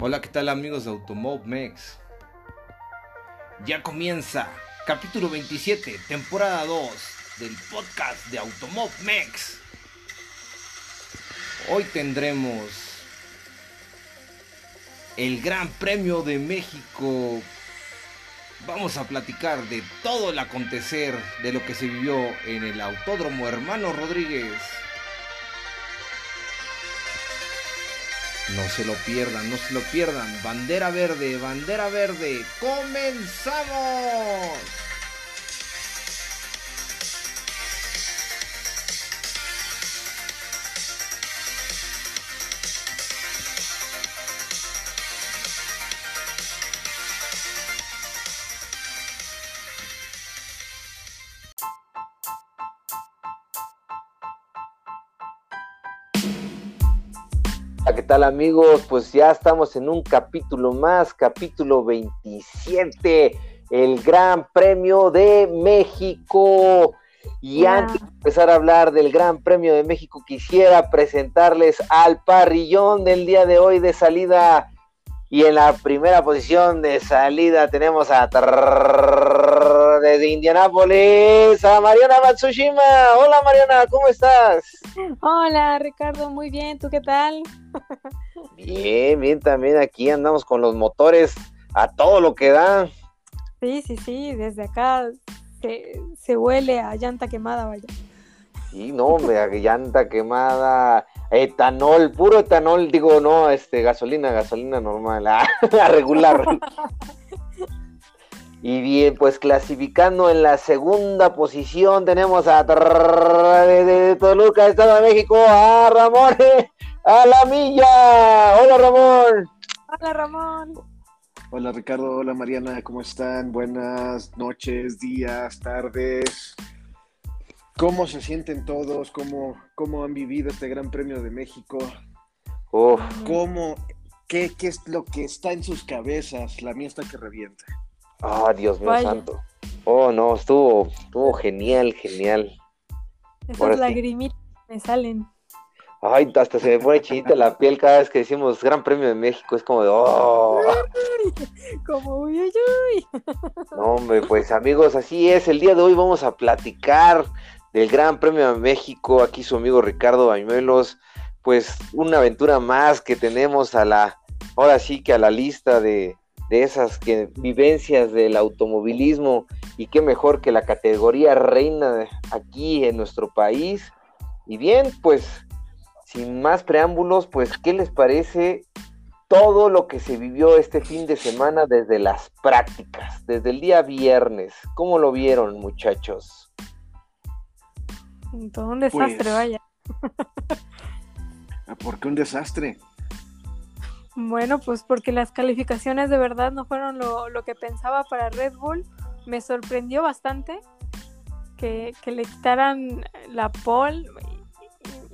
Hola, ¿qué tal amigos de Automob Mex? Ya comienza capítulo 27, temporada 2 del podcast de Automob Mex. Hoy tendremos el Gran Premio de México. Vamos a platicar de todo el acontecer de lo que se vivió en el Autódromo Hermano Rodríguez. No se lo pierdan, no se lo pierdan. Bandera verde, bandera verde. ¡Comenzamos! Tal amigos? Pues ya estamos en un capítulo más, capítulo 27, el Gran Premio de México. Y antes de empezar a hablar del Gran Premio de México, quisiera presentarles al parrillón del día de hoy de salida. Y en la primera posición de salida tenemos a desde Indianápolis a Mariana Matsushima. Hola Mariana, ¿cómo estás? Hola Ricardo, muy bien, ¿tú qué tal? Bien, bien, también aquí andamos con los motores a todo lo que da. Sí, sí, sí, desde acá se, se huele a llanta quemada, vaya. Sí, no, hombre, a llanta quemada, etanol, puro etanol, digo, no, este, gasolina, gasolina normal, a, regular. y bien, pues clasificando en la segunda posición tenemos a de, Toluca, Estado de México, a Ramón a la milla. Hola Ramón. Hola Ramón. Hola Ricardo, hola Mariana, ¿cómo están? Buenas noches, días, tardes. ¿Cómo se sienten todos? ¿Cómo, cómo han vivido este Gran Premio de México? ¿Cómo, qué, qué, es lo que está en sus cabezas? La mía está que revienta. Ah, Dios mío santo. Oh, no, estuvo, estuvo genial, genial. Esas lagrimitas me salen. Ay, hasta se me pone chinita la piel cada vez que decimos Gran Premio de México. Es como de, oh. Como uy, uy, uy. No, hombre, pues amigos, así es. El día de hoy vamos a platicar del Gran Premio de México. Aquí su amigo Ricardo Bañuelos. Pues una aventura más que tenemos a la, ahora sí que a la lista de, de esas que, vivencias del automovilismo. Y qué mejor que la categoría reina aquí en nuestro país. Y bien, pues sin más preámbulos, pues, ¿qué les parece todo lo que se vivió este fin de semana desde las prácticas, desde el día viernes? ¿Cómo lo vieron, muchachos? Todo un desastre, pues, vaya. ¿Por qué un desastre? Bueno, pues porque las calificaciones de verdad no fueron lo, lo que pensaba para Red Bull. Me sorprendió bastante que, que le quitaran la pole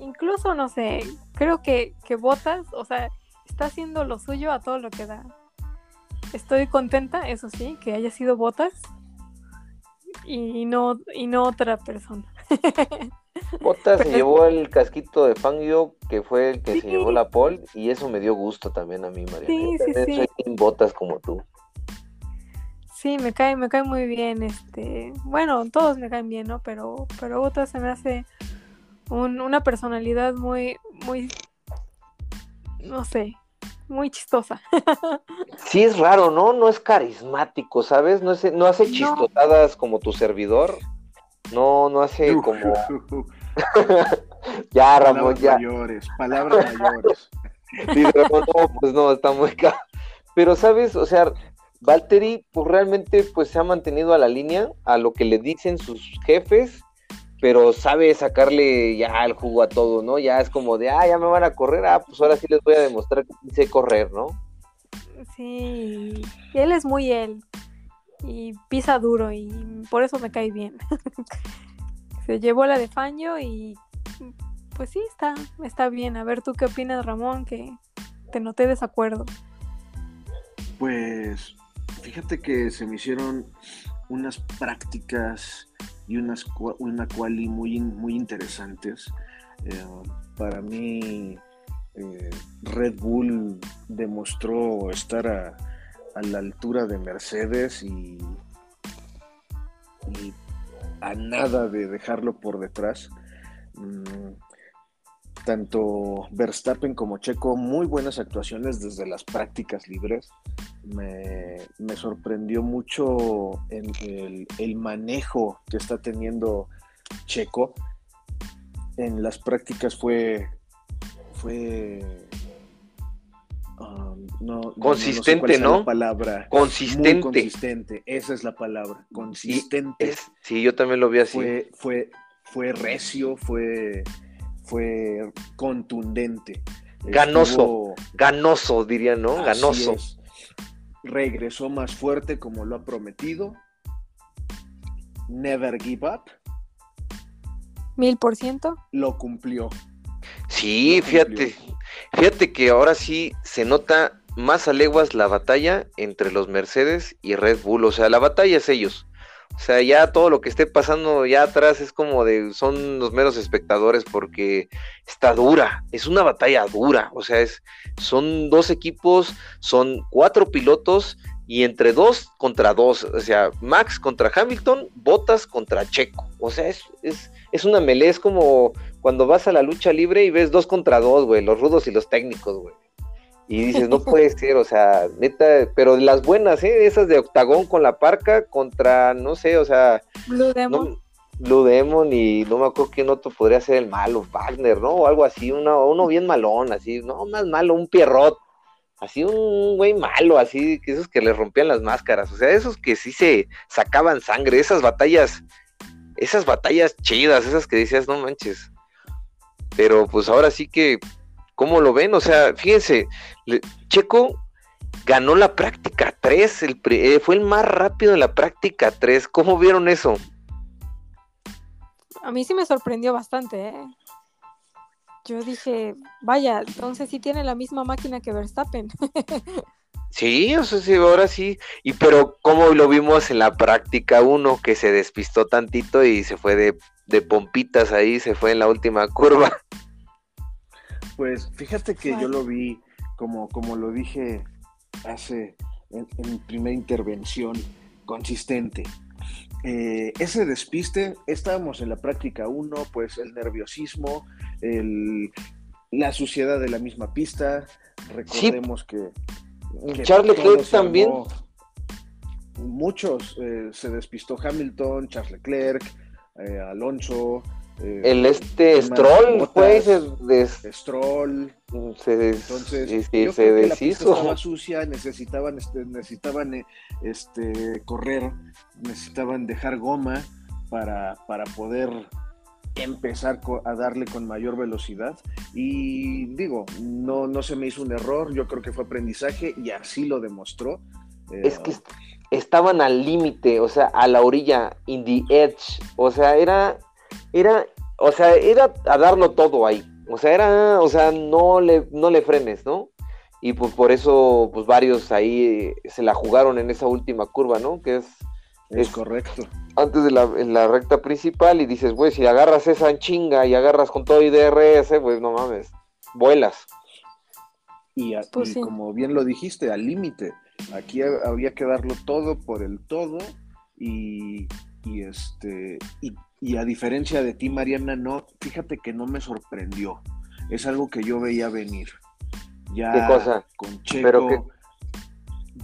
incluso, no sé, creo que, que Botas, o sea, está haciendo lo suyo a todo lo que da. Estoy contenta, eso sí, que haya sido Botas y no, y no otra persona. Botas se llevó el casquito de Fangio, que fue el que se llevó la pole, y eso me dio gusto también a mí, María. Sí, sí, sí. Soy Botas como tú. Sí, me cae, me cae muy bien, este, bueno, todos me caen bien, ¿no? Pero, pero Botas se me hace una personalidad muy, muy, no sé, muy chistosa. Sí, es raro, ¿no? No es carismático, ¿sabes? No, no hace chistotadas como tu servidor. No, no hace como. ya, Ramón, palabras Mayores, palabras mayores. Sí, Ramón, no, pues no, está muy caro. Pero, ¿sabes? O sea, Valtteri, pues realmente, pues se ha mantenido a la línea, a lo que le dicen sus jefes pero sabe sacarle ya el jugo a todo, ¿no? Ya es como de, ah, ya me van a correr, ah, pues ahora sí les voy a demostrar que sé correr, ¿no? Sí, y él es muy él, y pisa duro, y por eso me cae bien. Se llevó la de Faño y pues sí, está, está bien. A ver, ¿tú qué opinas, Ramón? Que te noté desacuerdo. Pues fíjate que se me hicieron unas prácticas y unas, una quali muy, muy interesantes. Eh, para mí, eh, Red Bull demostró estar a, la altura de Mercedes y, y, a nada de dejarlo por detrás. Mm, tanto Verstappen como Checo, muy buenas actuaciones desde las prácticas libres. Me, me sorprendió mucho en el, el, manejo que está teniendo Checo. En las prácticas fue. fue. Um, no, consistente, ¿no? No, no palabra. Consistente. Muy consistente, esa es la palabra. Consistente. Es, sí, yo también lo vi así. Fue, fue, fue recio, fue fue contundente. Ganoso, Estuvo... ganoso diría, ¿no? Así Ganoso. Es. Regresó más fuerte como lo ha prometido. Never give up. Mil por ciento. Lo cumplió. Sí, Lo fíjate, cumplió. fíjate que ahora sí se nota más a leguas la batalla entre los Mercedes y Red Bull. O sea, la batalla es ellos. O sea, ya todo lo que esté pasando ya atrás es como de, son los meros espectadores porque está dura, es una batalla dura, o sea, es, son dos equipos, son cuatro pilotos y entre dos contra dos, o sea, Max contra Hamilton, Bottas contra Checo, o sea, es, es, es una melee, es como cuando vas a la lucha libre y ves dos contra dos, güey, los rudos y los técnicos, güey. Y dices, no puede ser, o sea, neta, pero las buenas, ¿eh? Esas de octagón con la parca contra, no sé, o sea. Blue Demon. No, Blue Demon y no me acuerdo quién otro podría ser el malo, Wagner, ¿no? O algo así, uno, uno bien malón, así, no más malo, un Pierrot. Así un güey malo, así, que esos que le rompían las máscaras, o sea, esos que sí se sacaban sangre, esas batallas, esas batallas chidas, esas que decías, no manches. Pero pues ahora sí que ¿Cómo lo ven? O sea, fíjense, Checo ganó la práctica 3, el, eh, fue el más rápido en la práctica 3. ¿Cómo vieron eso? A mí sí me sorprendió bastante, ¿eh? Yo dije, vaya, entonces sí tiene la misma máquina que Verstappen. sí, o sea, sí, ahora sí. Y pero ¿cómo lo vimos en la práctica 1? Que se despistó tantito y se fue de, de pompitas ahí, se fue en la última curva. Pues fíjate que yo lo vi, como, como lo dije hace en, en mi primera intervención, consistente. Eh, ese despiste, estábamos en la práctica 1, pues el nerviosismo, el, la suciedad de la misma pista. Recordemos sí. que, que, Charles Leclerc también. Muchos eh, se despistó Hamilton, Charles Leclerc, eh, Alonso, eh, el este Stroll fue ese des... Stroll. se entonces sí, yo se creo que deshizo la pista estaba sucia necesitaban este, necesitaban este correr necesitaban dejar goma para, para poder empezar a darle con mayor velocidad. Y digo no no se me hizo un error yo creo que fue aprendizaje y así lo demostró es que estaban al límite o sea a la orilla in the edge. O sea era era, o sea, era a darlo todo ahí. O sea, era, o sea, no le, no le frenes, ¿no? Y pues por eso, pues varios ahí se la jugaron en esa última curva, ¿no? Que es... Es, es correcto. Antes de la, en la recta principal y dices, güey, si agarras esa en chinga y agarras con todo y DRS, pues no mames, vuelas. Y, a, pues y sí. como bien lo dijiste, al límite. Aquí había que darlo todo por el todo y, y este y y a diferencia de ti, Mariana, no, fíjate que no me sorprendió. Es algo que yo veía venir. Ya ¿Qué cosa? con Checo.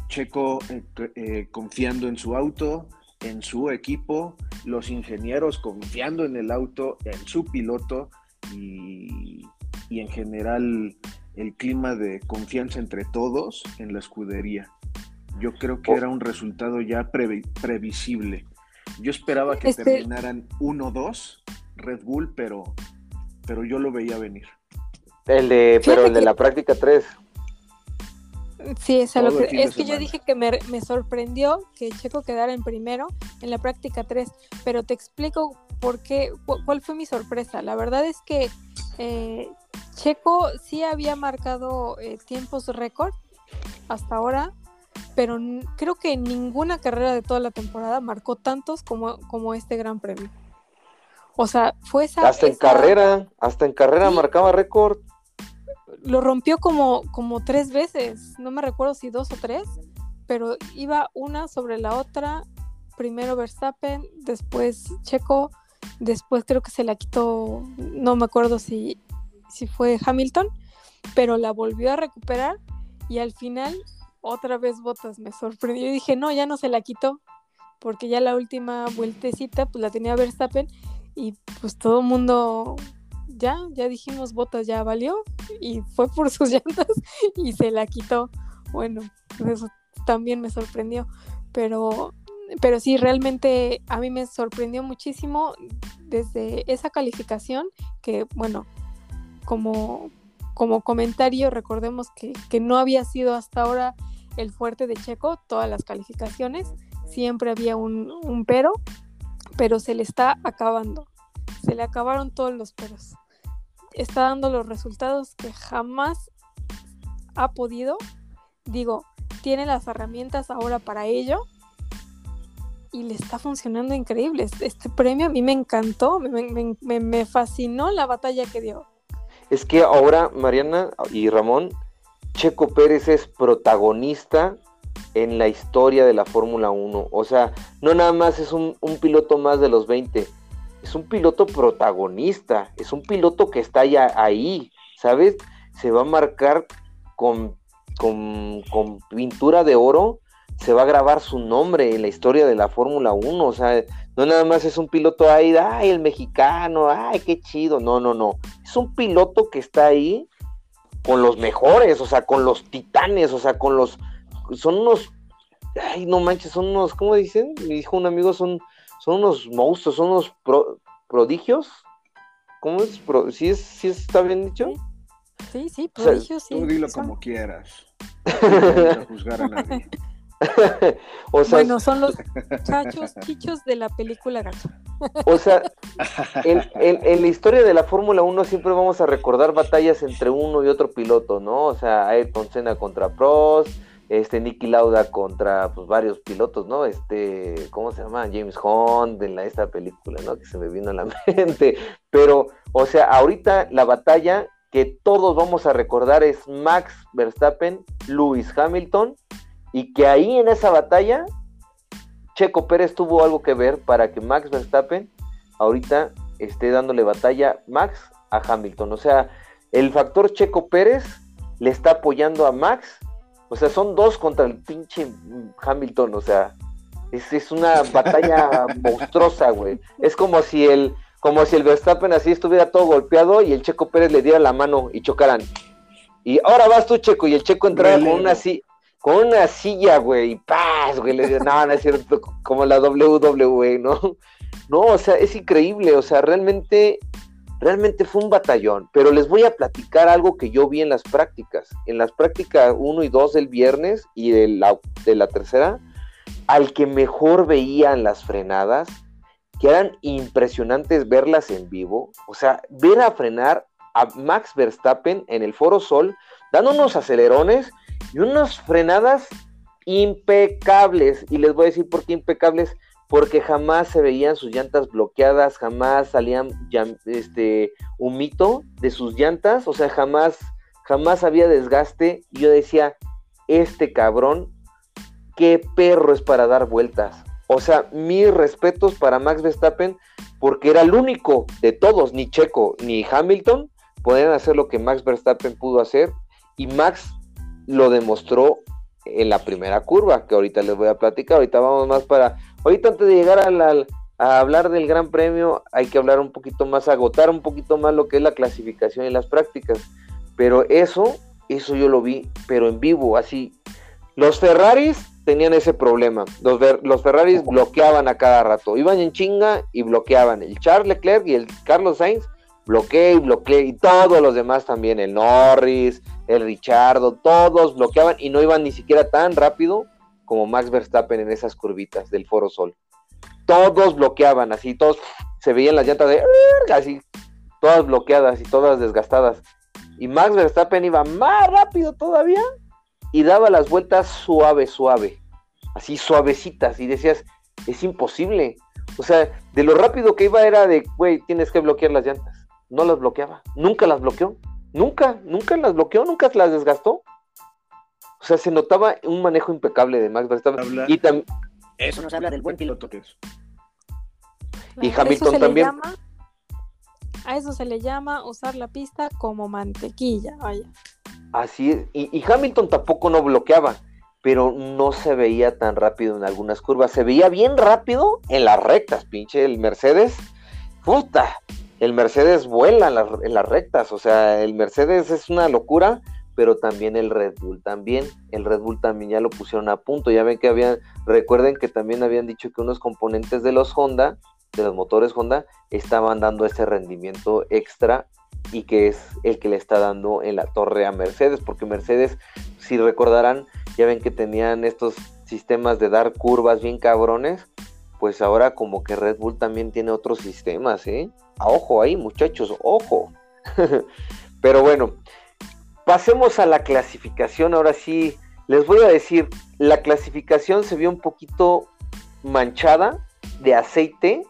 Checo eh, eh, confiando en su auto, en su equipo, los ingenieros confiando en el auto, en su piloto y, y en general el clima de confianza entre todos en la escudería. Yo creo que oh. era un resultado ya pre previsible. Yo esperaba que este... terminaran 1-2 Red Bull, pero, pero yo lo veía venir. El de, pero Fíjate el de que... la práctica 3. Sí, es, lo que, es que yo dije que me, me, sorprendió que Checo quedara en primero en la práctica 3, pero te explico por qué, cuál fue mi sorpresa. La verdad es que eh, Checo sí había marcado eh, tiempos récord hasta ahora, pero creo que ninguna carrera de toda la temporada marcó tantos como, como este Gran Premio. O sea, fue esa. Hasta esa... en carrera, hasta en carrera sí. marcaba récord. lo rompió como, como tres veces, no me recuerdo si dos o tres, pero iba una sobre la otra, primero Verstappen, después Checo, después creo que se la quitó, no me acuerdo si, si fue Hamilton, pero la volvió a recuperar y al final otra vez Botas me sorprendió y dije, no, ya no se la quitó, porque ya la última vueltecita pues la tenía Verstappen y pues todo el mundo ya, ya dijimos Botas ya valió y fue por sus llantas y se la quitó. Bueno, eso también me sorprendió, pero pero sí, realmente a mí me sorprendió muchísimo desde esa calificación que, bueno, como, como comentario, recordemos que, que, no había sido hasta ahora el fuerte de Checo, todas las calificaciones, siempre había un, un pero, pero se le está acabando, se le acabaron todos los peros. Está dando los resultados que jamás ha podido. Digo, tiene las herramientas ahora para ello y le está funcionando increíble. Este, premio a mí me encantó, me, me, me, fascinó la batalla que dio. Es que ahora, Mariana y Ramón, Checo Pérez es protagonista en la historia de la Fórmula 1. O sea, no nada más es un, piloto más de los 20, es un piloto protagonista, es un piloto que está ya ahí, ¿sabes? Se va a marcar con, con, con pintura de oro se va a grabar su nombre en la historia de la Fórmula 1, o sea, no nada más es un piloto ahí, ay, el mexicano, ay, qué chido, no, no, no, es un piloto que está ahí con los mejores, o sea, con los titanes, o sea, con los, son unos, ay, no manches, son unos, ¿cómo dicen? Me dijo un amigo, son, son unos monstruos, son unos prodigios, ¿cómo es? Pro, ¿Sí, es, ¿Sí está bien dicho? Sí, sí, prodigios, sí. Tú dilo como quieras. No juzgar a nadie. o sea, bueno, son los chachos chichos de la película Gacho. o sea, en, en, la historia de la Fórmula 1 siempre vamos a recordar batallas entre uno y otro piloto, ¿no? O sea, Ayrton Senna contra Prost, este Nicky Lauda contra pues varios pilotos, ¿no? Este, ¿cómo se llama? James Hunt en la, esta película, ¿no? Que se me vino a la mente. Pero, o sea, ahorita la batalla que todos vamos a recordar es Max Verstappen, Lewis Hamilton y que ahí en esa batalla Checo Pérez tuvo algo que ver para que Max Verstappen ahorita esté dándole batalla Max a Hamilton. O sea, el factor Checo Pérez le está apoyando a Max. O sea, son dos contra el pinche Hamilton. O sea, es, es una batalla monstruosa, güey. Es como si el, como si el Verstappen así estuviera todo golpeado y el Checo Pérez le diera la mano y chocaran. Y ahora vas tú, Checo, y el Checo entraba con una así, con una silla, güey, y paz, güey, le no, no es cierto, como la WWE, ¿no? No, o sea, es increíble, o sea, realmente, realmente fue un batallón, pero les voy a platicar algo que yo vi en las prácticas, en las prácticas 1 y 2 del viernes y de la, de la tercera, al que mejor veían las frenadas, que eran impresionantes verlas en vivo, o sea, ver a frenar a Max Verstappen en el Foro Sol, dando unos acelerones, y unas frenadas impecables. Y les voy a decir por qué impecables, porque jamás se veían sus llantas bloqueadas, jamás salían este humito de sus llantas, o sea, jamás, jamás había desgaste. Y yo decía, este cabrón, qué perro es para dar vueltas. O sea, mis respetos para Max Verstappen, porque era el único de todos, ni Checo ni Hamilton, podían hacer lo que Max Verstappen pudo hacer. Y Max lo demostró en la primera curva, que ahorita les voy a platicar. Ahorita vamos más para. Ahorita antes de llegar a, hablar del Gran Premio, hay que hablar un poquito más, agotar un poquito más lo que es la clasificación y las prácticas. Pero eso, eso yo lo vi, pero en vivo, así. Los Ferraris tenían ese problema. Los, los Ferraris bloqueaban a cada rato. Iban en chinga y bloqueaban. El Charles Leclerc y el Carlos Sainz bloquea y bloquea. Y todos los demás también. El Norris, el Richardo, todos bloqueaban y no iban ni siquiera tan rápido como Max Verstappen en esas curvitas del Foro Sol. Todos bloqueaban, así, todos se veían las llantas de así, todas bloqueadas y todas desgastadas. Y Max Verstappen iba más rápido todavía y daba las vueltas suave, suave, así suavecitas. Y decías, es imposible. O sea, de lo rápido que iba era de, güey, tienes que bloquear las llantas. No las bloqueaba, nunca las bloqueó Nunca, nunca las bloqueó, nunca las desgastó. O sea, se notaba un manejo impecable de Max Verstappen. Habla- Y también Eso nos habla del buen piloto que es. Y Hamilton eso se le también. llama- a eso se le llama usar la pista como mantequilla, vaya. Así es, y, y Hamilton tampoco no bloqueaba, pero no se veía tan rápido en algunas curvas. Se veía bien rápido en las rectas, pinche. El Mercedes, puta, el Mercedes vuela en, las- rectas. O sea, el Mercedes es una locura, pero también el Red Bull también. El Red Bull también ya lo pusieron a punto. Ya ven que habían, recuerden que también habían dicho que unos componentes de los Honda, de los motores Honda, estaban dando ese rendimiento extra y que es el que le está dando en la torre a Mercedes, porque Mercedes, si recordarán, ya ven que tenían estos sistemas de dar curvas bien cabrones, pues ahora como que Red Bull también tiene otros sistemas, ¿eh? A ojo ahí, muchachos, ojo. Pero bueno, pasemos a la clasificación, ahora sí, les voy a decir, la clasificación se vio un poquito manchada de aceite,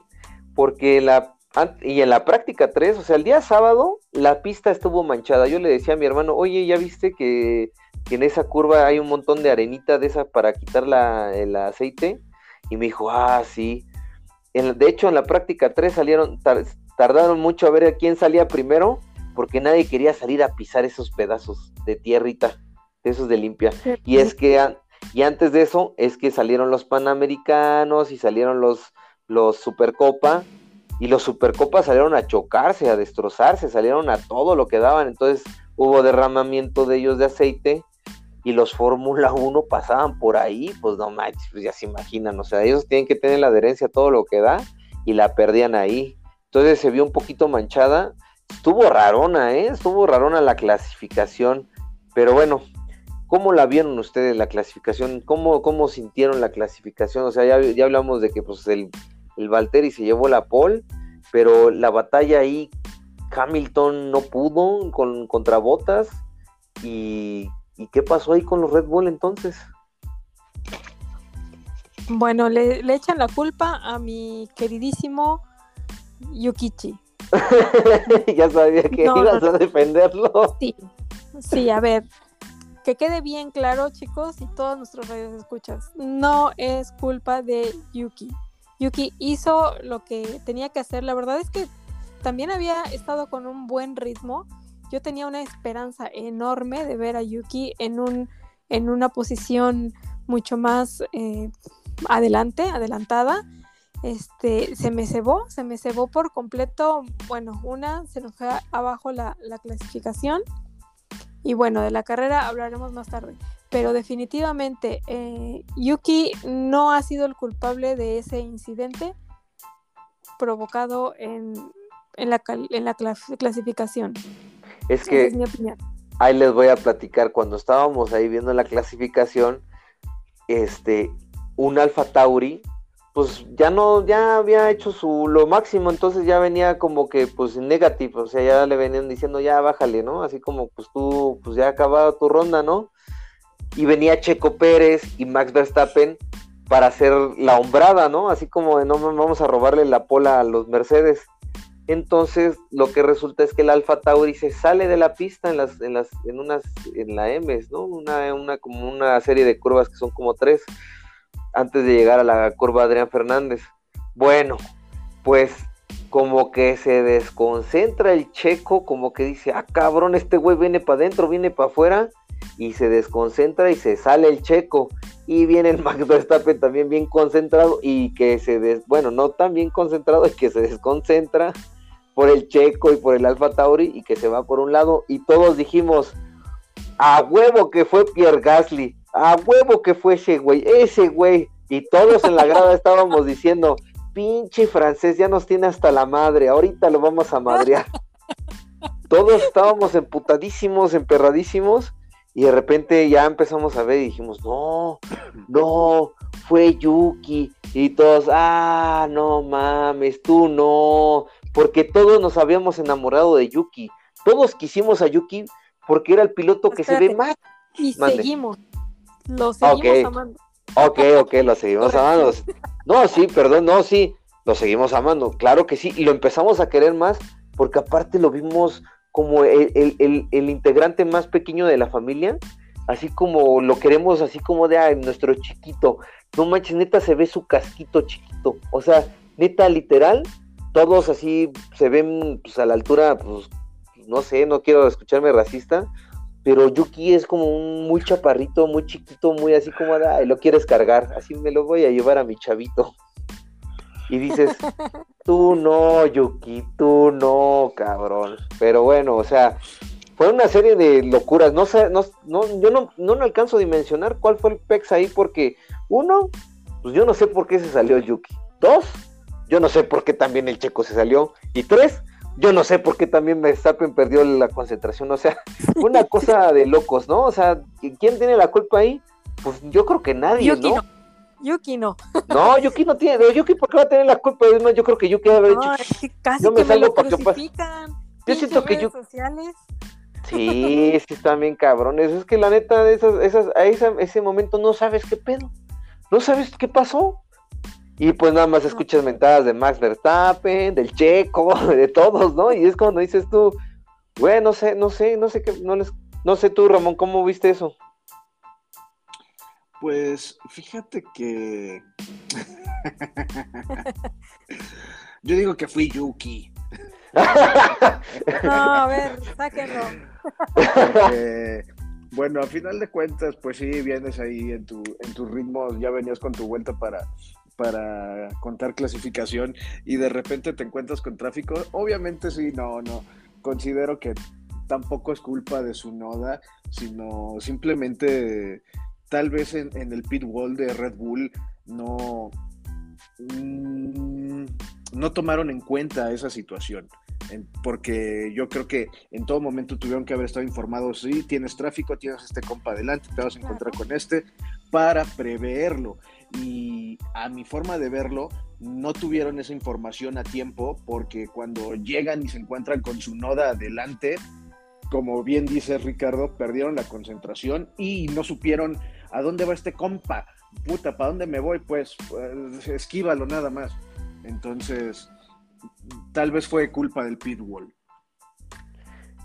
porque la y en la práctica 3, o sea, el día sábado la pista estuvo manchada. Yo le decía a mi hermano, oye, ¿ya viste que, que en esa curva hay un montón de arenita de esa para quitar la- el aceite? Y me dijo, ah, sí. En- de hecho, en la práctica 3 salieron, tardaron mucho a ver a quién salía primero, porque nadie quería salir a pisar esos pedazos de tierrita, de esos de limpia. Y es que y antes de eso es que salieron los Panamericanos y salieron los, los Supercopa y los Supercopas salieron a chocarse, a destrozarse, salieron a todo lo que daban, entonces hubo derramamiento de ellos de aceite y los Fórmula 1 pasaban por ahí, pues no manches, pues ya se imaginan, o sea, ellos tienen que tener la adherencia a todo lo que da y la perdían ahí. Entonces se vio un poquito manchada, estuvo rarona, ¿eh? Estuvo rarona la clasificación, pero bueno, ¿Cómo la vieron ustedes la clasificación? ¿Cómo, cómo sintieron la clasificación? O sea, ya, ya hablamos de que pues el, el Valtteri se llevó la pole, pero la batalla ahí, Hamilton no pudo con, contra Botas. Y, ¿Y qué pasó ahí con los Red Bull entonces? Bueno, le, le echan la culpa a mi queridísimo Yukichi. ya sabía que No, ibas no, a defenderlo. Sí, sí, a ver, que quede bien claro, chicos, y todos nuestros radios escuchas, no es culpa de Yuki. Yuki hizo lo que tenía que hacer. La verdad es que también había estado con un buen ritmo. Yo tenía una esperanza enorme de ver a Yuki en un en una posición mucho más eh, adelante, adelantada. Este, se me cebó, se me cebó por completo. Bueno, una, se nos fue abajo la, la clasificación. Y bueno, de la carrera hablaremos más tarde. Pero definitivamente eh, Yuki no ha sido el culpable de ese incidente provocado en, en la, en la clas- clasificación. Es Esa que es mi opinión. ahí les voy a platicar, cuando estábamos ahí viendo la clasificación, este, un Alfa Tauri, pues ya no, ya había hecho su lo máximo, entonces ya venía como que pues negativo, o sea, ya le venían diciendo ya bájale, ¿no? Así como pues tú, pues ya acabado tu ronda, ¿no? Y venía Checo Pérez y Max Verstappen para hacer la hombrada, ¿no? Así como de no vamos a robarle la pola a los Mercedes. Entonces, lo que resulta es que el Alfa Tauri se sale de la pista en las, en las, en unas, en la M, ¿no? Una, una, como una serie de curvas que son como tres, antes de llegar a la curva Adrián Fernández. Bueno, pues como que se desconcentra el checo, como que dice, ah, cabrón, este güey viene para adentro, viene para afuera, y se desconcentra y se sale el checo. Y viene el Max Verstappen también bien concentrado y que se des, bueno, no tan bien concentrado y que se desconcentra por el Checo y por el Alfa Tauri y que se va por un lado y todos dijimos a huevo que fue Pierre Gasly, a huevo que fue ese güey, ese güey y todos en la grada estábamos diciendo pinche francés ya nos tiene hasta la madre, ahorita lo vamos a madrear. Todos estábamos emputadísimos, emperradísimos y de repente ya empezamos a ver y dijimos, no, no, fue Yuki. Y todos, ah, no mames, tú no. Porque todos nos habíamos enamorado de Yuki. Todos quisimos a Yuki porque era el piloto que se ve más. Y mande. seguimos. Lo seguimos Ok. amando. Ok, ok, lo seguimos amando. No, sí, perdón, no, sí, lo seguimos amando. Claro que sí. Y lo empezamos a querer más porque aparte lo vimos como el, integrante más pequeño de la familia, así como lo queremos, así como de nuestro chiquito. No manches, neta se ve su casquito chiquito. O sea, neta, literal, todos así se ven pues, a la altura, pues, no sé, no quiero escucharme racista, pero Yuki es como un muy chaparrito, muy chiquito, muy así como, ay, lo quieres cargar, así me lo voy a llevar a mi chavito. Y dices, tú no, Yuki, tú no, cabrón. Pero bueno, o sea, fue una serie de locuras. No sé, no, no, yo no, no, alcanzo a dimensionar cuál fue el pex ahí, porque uno, pues yo no sé por qué se salió Yuki. Dos, yo no sé por qué también el checo se salió. Y tres, yo no sé por qué también Verstappen perdió la concentración. O sea, una cosa de locos, ¿no? O sea, ¿quién tiene la culpa ahí? Pues yo creo que nadie, ¿no? Yuki no. No, Yuki no tiene. Yuki, ¿por qué va a tener la culpa? yo creo que Yuki debe haber no, Es que casi yo me, que salgo para que Yo siento que Yuki. Sí, sí, están bien cabrones. Es que la neta, esas, esas, a ese momento no sabes qué pedo. No sabes qué pasó. Y pues nada más escuchas mentadas de Max Verstappen, del Checo, de todos, ¿no? Y es cuando dices tú, güey, no sé, no sé, no sé qué, no, les, no sé tú, Ramón, ¿cómo viste eso? Pues fíjate que. Yo digo que fui Yuki. no, a ver, sáquenlo. bueno, a final de cuentas, pues sí, vienes ahí en tu, en tu ritmo, ya venías con tu vuelta para, para contar clasificación y de repente te encuentras con tráfico. Obviamente sí, no, no. Considero que tampoco es culpa de su noda, sino simplemente tal vez en, el pit wall de Red Bull no, mm, no tomaron en cuenta esa situación. porque yo creo que en todo momento tuvieron que haber estado informados, sí, tienes tráfico, tienes este compa adelante, te vas a encontrar con este, para preverlo. Y a mi forma de verlo, no tuvieron esa información a tiempo porque cuando llegan y se encuentran con su noda adelante, como bien dice Ricardo, perdieron la concentración y no supieron ¿a dónde va este compa? Puta, ¿para dónde me voy? Pues, pues esquívalo nada más. Entonces, tal vez fue culpa del pitbull.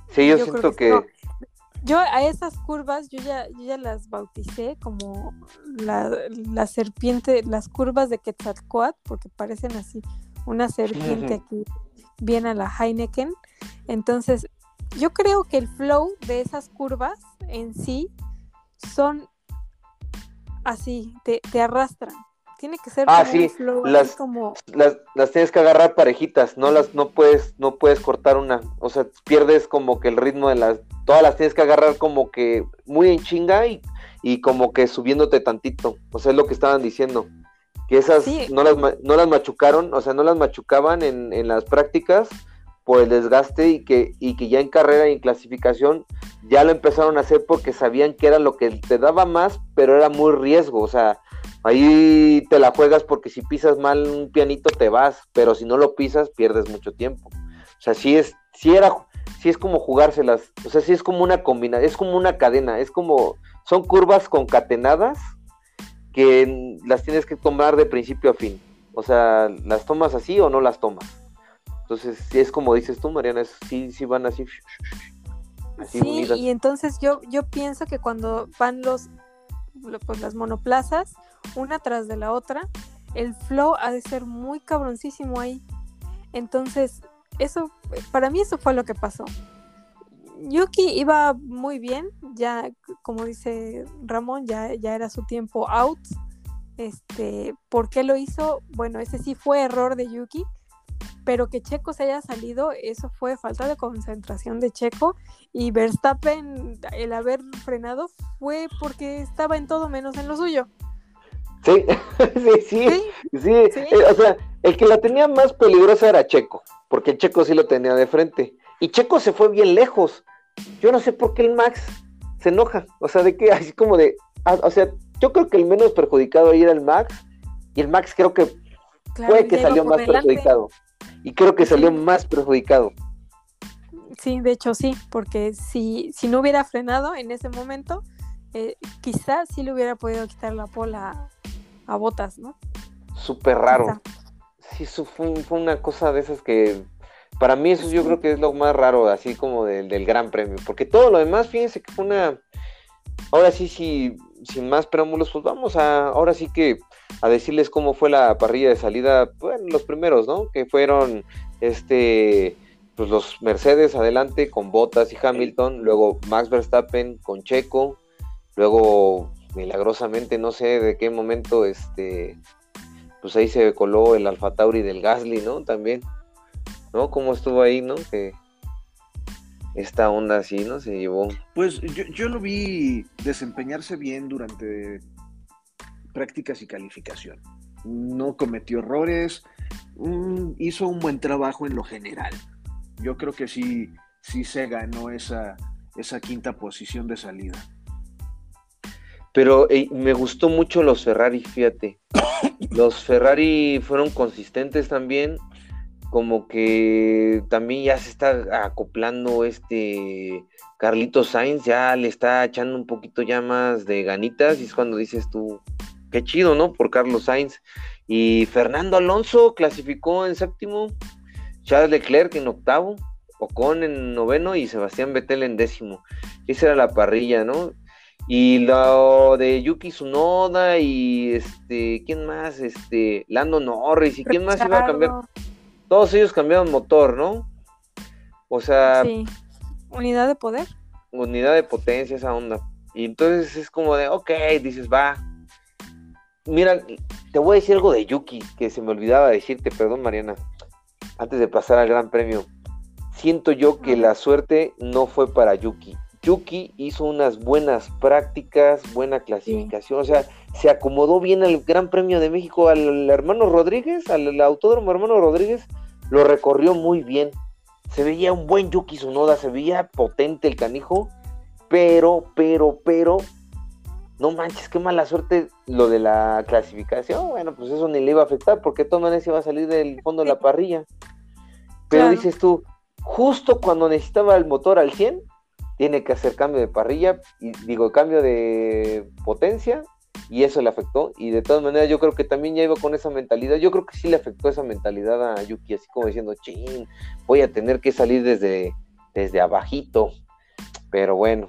Sí, yo, siento que... Yo a esas curvas, yo ya, ya las bauticé como la, serpiente, las curvas de Quetzalcoatl, porque parecen así, una serpiente aquí, bien a la Heineken. Entonces, yo creo que el flow de esas curvas en sí son así, te, te arrastran. Tiene que ser ah, sí. las, como... las, las, tienes que agarrar parejitas, no las no puedes no puedes cortar una, o sea, pierdes como que el ritmo de las todas las tienes que agarrar como que muy en chinga y, y como que subiéndote tantito, o sea, es lo que estaban diciendo. Que esas no, las, no las machucaron, o sea, no las machucaban en, en las prácticas por el desgaste y que, y que ya en carrera y en clasificación ya lo empezaron a hacer porque sabían que era lo que te daba más, pero era muy riesgo, o sea, ahí te la juegas porque si pisas mal un pianito te vas, pero si no lo pisas pierdes mucho tiempo. O sea, sí es, sí era, sí es como jugárselas, o sea, sí es como una combinación, es como una cadena, es como, son curvas concatenadas que las tienes que tomar de principio a fin. O sea, las tomas así o no las tomas. Entonces, es como dices tú, Mariana, sí, sí van así sí, y entonces yo, yo pienso que cuando van los, pues las monoplazas, una tras de la otra, el flow ha de ser muy cabroncísimo ahí. Entonces, eso, para mí eso fue lo que pasó. Yuki iba muy bien, ya como dice Ramón, ya, ya era su tiempo out. Este, ¿por qué lo hizo? Bueno, ese sí fue error de Yuki pero que Checo se haya salido, eso fue falta de concentración de Checo y Verstappen, el haber frenado fue porque estaba en todo menos en lo suyo. Sí, sí, sí, sí, eh, o sea, el que la tenía más peligrosa era Checo, porque Checo sí lo tenía de frente, y Checo se fue bien lejos, yo no sé por qué el Max se enoja, o sea, de que así como de, ah, o sea, yo creo que el menos perjudicado ahí era el Max, y el Max creo que fue que salió más perjudicado. Y creo que salió más perjudicado. Sí, de hecho sí, porque si, si no hubiera frenado en ese momento, eh, quizás sí le hubiera podido quitar la pola a, botas, ¿no? Súper raro. Sí, fue, fue, una cosa de esas que Para mí eso yo creo que es lo más raro, así como del, del Gran Premio, porque todo lo demás, fíjense que fue una... Ahora sí, sí, sin más preámbulos, pues vamos a, ahora sí que a decirles cómo fue la parrilla de salida, bueno, los primeros, ¿no? Que fueron, este, pues los Mercedes adelante con Bottas y Hamilton, luego Max Verstappen con Checo, luego milagrosamente, no sé de qué momento, este, pues ahí se coló el Alfa Tauri del Gasly, ¿no? También. ¿no? ¿Cómo estuvo ahí, no? Que esta onda así, ¿no? Se llevó. Pues yo, yo lo vi desempeñarse bien durante prácticas y calificación. No cometió errores, hizo un buen trabajo en lo general. Yo creo que sí, sí se ganó esa, esa quinta posición de salida. Pero me gustó mucho los Ferrari, fíjate. Los Ferrari fueron consistentes también como que también ya se está acoplando este Carlitos Sainz, ya le está echando un poquito ya más de ganitas y es cuando dices tú, qué chido, ¿no? Por Carlos Sainz. Y Fernando Alonso clasificó en séptimo, Charles Leclerc en octavo, Ocon en noveno y Sebastián Vettel en décimo. Esa era la parrilla, ¿no? Y lo de Yuki Tsunoda y este, ¿quién más? Este, Lando Norris y quién más iba a cambiar todos ellos cambiaron motor, ¿no? O sea... Sí. Unidad de poder. Unidad de potencia, esa onda. Y entonces es como de, ok, dices, va. Mira, te voy a decir algo de Yuki, que se me olvidaba decirte, perdón Mariana, antes de pasar al Gran Premio. Siento yo que la suerte no fue para Yuki. Yuki hizo unas buenas prácticas, buena clasificación, o sea, se acomodó bien al Gran Premio de México, al hermano Rodríguez, al autódromo hermano Rodríguez, lo recorrió muy bien. Se veía un buen Yuki Tsunoda, se veía potente el canijo, pero, pero, pero, no manches, qué mala suerte lo de la clasificación. Bueno, pues eso ni le iba a afectar, porque todas maneras iba a salir del fondo de la parrilla. Pero dices tú, justo cuando necesitaba el motor al 100, tiene que hacer cambio de parrilla, y digo, cambio de potencia, y eso le afectó. Y de todas maneras, yo creo que también ya iba con esa mentalidad. Yo creo que sí le afectó esa mentalidad a Yuki, así como diciendo, ching, voy a tener que salir desde, desde abajito. Pero bueno,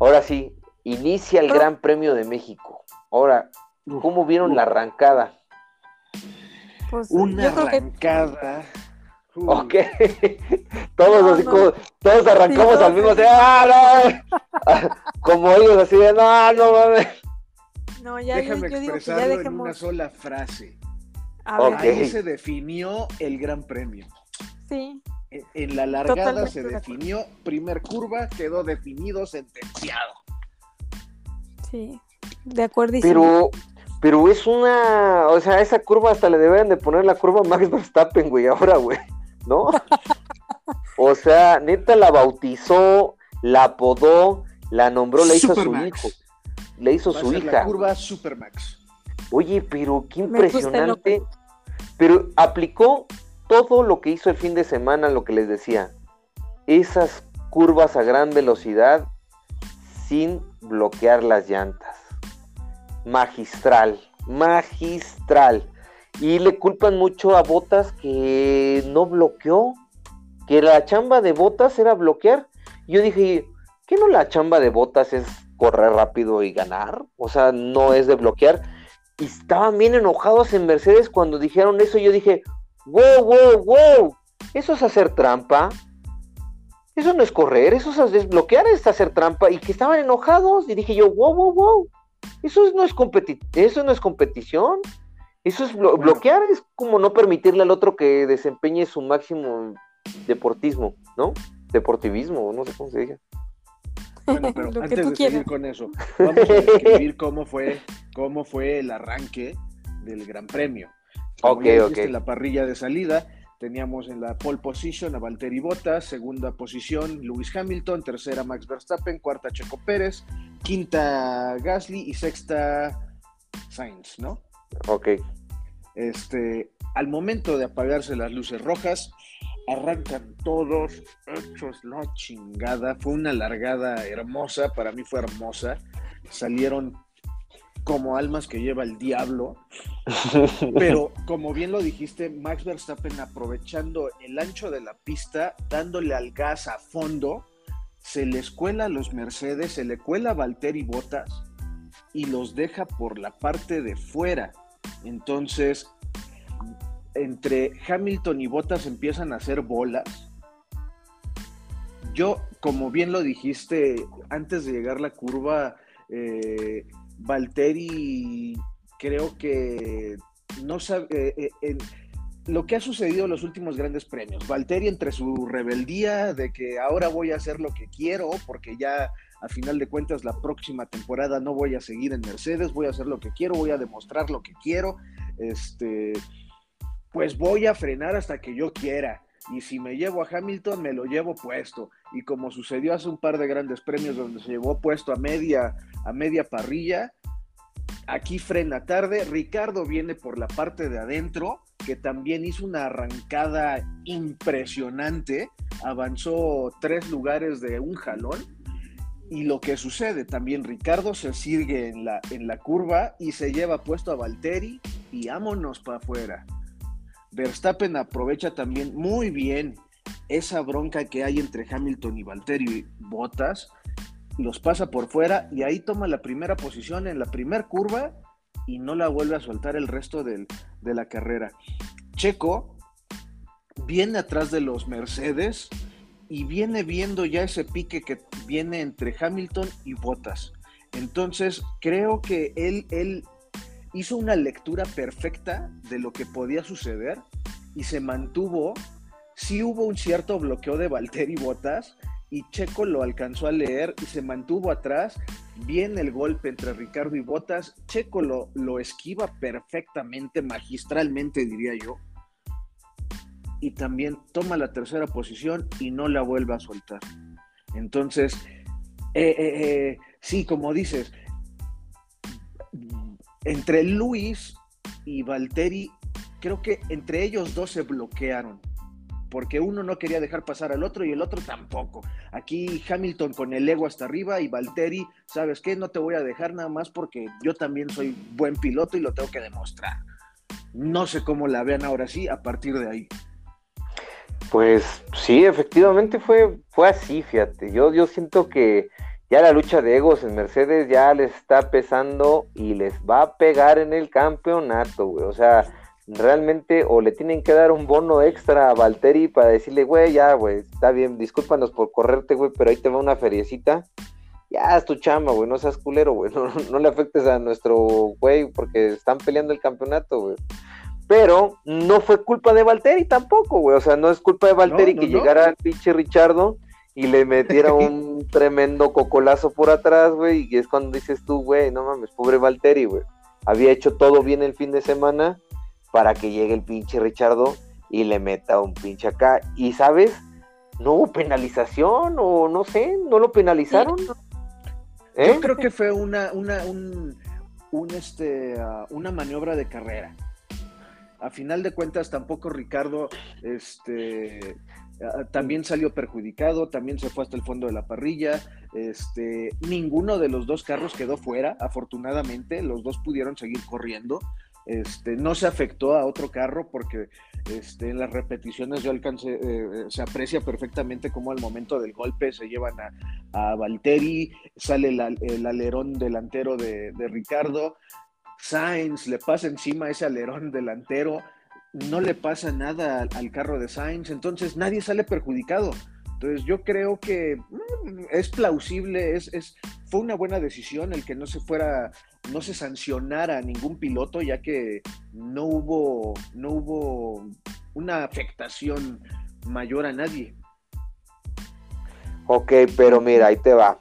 ahora sí, inicia el Gran Premio de México. Ahora, ¿cómo vieron la arrancada? Pues, Una arrancada. Ok, todos así como, todos arrancamos al mismo tiempo, ¡ah, como ellos así de, no, no mames. No, ya, Déjame yo, expresarlo en una sola frase. Ahí se definió el Gran Premio. Sí. En, la largada se definió, primer curva quedó definido, sentenciado. Sí, de acuerdo. Pero, pero es una, o sea, esa curva hasta le deben de poner la curva Max Verstappen, güey, ahora, güey. ¿No? o sea, neta la bautizó, la apodó, la nombró, la hizo su hijo. Le hizo su hija. La curva Supermax. Oye, pero qué impresionante. Pero aplicó todo lo que hizo el fin de semana, lo que les decía. Esas curvas a gran velocidad sin bloquear las llantas. Magistral, magistral. Y le culpan mucho a Botas que no bloqueó, que la chamba de Botas era bloquear. Yo dije, ¿qué no la chamba de Botas es correr rápido y ganar? O sea, no es de bloquear. Y estaban bien enojados en Mercedes cuando dijeron eso. Yo dije, wow, wow, wow, eso es hacer trampa. Eso no es correr, eso es desbloquear, es hacer trampa. Y que estaban enojados. Y dije yo, wow, wow, wow. Eso no es, eso no es competición. Eso es bloquear, es como no permitirle al otro que desempeñe su máximo deportismo, ¿no? Deportivismo, no sé cómo se dice. Bueno, pero antes de seguir con eso, vamos a describir cómo fue, cómo fue el arranque del Gran Premio. ok, ok. la parrilla de salida, teníamos en la pole position a Valtteri Bottas, segunda posición Lewis Hamilton, tercera Max Verstappen, cuarta Checo Pérez, quinta Gasly y sexta Sainz, ¿no? Ok. Este, al momento de apagarse las luces rojas, arrancan todos hechos la chingada. Fue una largada hermosa, para mí fue hermosa. Salieron como almas que lleva el diablo. Pero como bien lo dijiste, Max Verstappen aprovechando el ancho de la pista, dándole al gas a fondo, se les cuela a los Mercedes, se le cuela a Valtteri Bottas y los deja por la parte de fuera. Entonces, entre Hamilton y Bottas empiezan a hacer bolas. Yo, como bien lo dijiste, antes de llegar la curva, eh, Valtteri creo que no sabe... Eh, eh, lo que ha sucedido en los últimos grandes premios. Valtteri entre su rebeldía de que ahora voy a hacer lo que quiero porque ya a final de cuentas la próxima temporada no voy a seguir en Mercedes, voy a hacer lo que quiero, voy a demostrar lo que quiero, este, pues voy a frenar hasta que yo quiera. Y si me llevo a Hamilton, me lo llevo puesto. Y como sucedió hace un par de grandes premios donde se llevó puesto a media, a media parrilla, aquí frena tarde. Ricardo viene por la parte de adentro, que también hizo una arrancada impresionante. Avanzó tres lugares de un jalón. Y lo que sucede, también Ricardo se sigue en la, en la curva y se lleva puesto a Valtteri y vámonos para afuera. Verstappen aprovecha también muy bien esa bronca que hay entre Hamilton y Valtteri y Bottas, los pasa por fuera y ahí toma la primera posición en la primera curva y no la vuelve a soltar el resto de la carrera. Checo viene atrás de los Mercedes y viene viendo ya ese pique que viene entre Hamilton y Bottas. Entonces, creo que él, él hizo una lectura perfecta de lo que podía suceder y se mantuvo. Sí hubo un cierto bloqueo de Valtteri Bottas y Checo lo alcanzó a leer y se mantuvo atrás. Viene el golpe entre Ricardo y Bottas. Checo lo, lo esquiva perfectamente, magistralmente, diría yo y también toma la tercera posición y no la vuelve a soltar. Entonces, eh, eh, eh, sí, como dices, entre Luis y Valtteri, creo que entre ellos dos se bloquearon, porque uno no quería dejar pasar al otro y el otro tampoco. Aquí Hamilton con el ego hasta arriba y Valtteri, ¿sabes qué? No te voy a dejar nada más porque yo también soy buen piloto y lo tengo que demostrar. No sé cómo la vean ahora sí a partir de ahí. Pues sí, efectivamente fue, fue así, fíjate. Yo, yo siento que ya la lucha de egos en Mercedes ya les está pesando y les va a pegar en el campeonato, güey. O sea, realmente o le tienen que dar un bono extra a Valtteri para decirle, güey, ya, güey, está bien, discúlpanos por correrte, güey, pero ahí te va una feriecita. Ya es tu chamba, güey, no seas culero, güey. No, no le afectes a nuestro güey porque están peleando el campeonato, güey. Pero no fue culpa de Valtteri tampoco, güey. O sea, no es culpa de Valtteri que llegara el pinche Richardo y le metiera un tremendo cocolazo por atrás, güey. Y es cuando dices tú, güey, no mames, pobre Valtteri, güey. Había hecho todo bien el fin de semana para que llegue el pinche Richardo y le meta un pinche acá. Y, ¿sabes? No hubo penalización o no sé, no lo penalizaron. ¿Eh? Yo creo que fue una, una, un, este, ah, una maniobra de carrera a final de cuentas tampoco Ricardo este, también salió perjudicado, también se fue hasta el fondo de la parrilla. Este, ninguno de los dos carros quedó fuera, afortunadamente, los dos pudieron seguir corriendo. Este, no se afectó a otro carro porque este, en las repeticiones yo alcancé, eh, se aprecia perfectamente cómo al momento del golpe se llevan a, a Valtteri, sale el, alerón delantero de, de Ricardo, Sainz le pasa encima ese alerón delantero, no le pasa nada al, carro de Sainz, entonces nadie sale perjudicado. Entonces yo creo que mm, es plausible, es, es, fue una buena decisión el que no se fuera, no se sancionara a ningún piloto, ya que no hubo, no hubo una afectación mayor a nadie. Ok, pero mira, ahí te va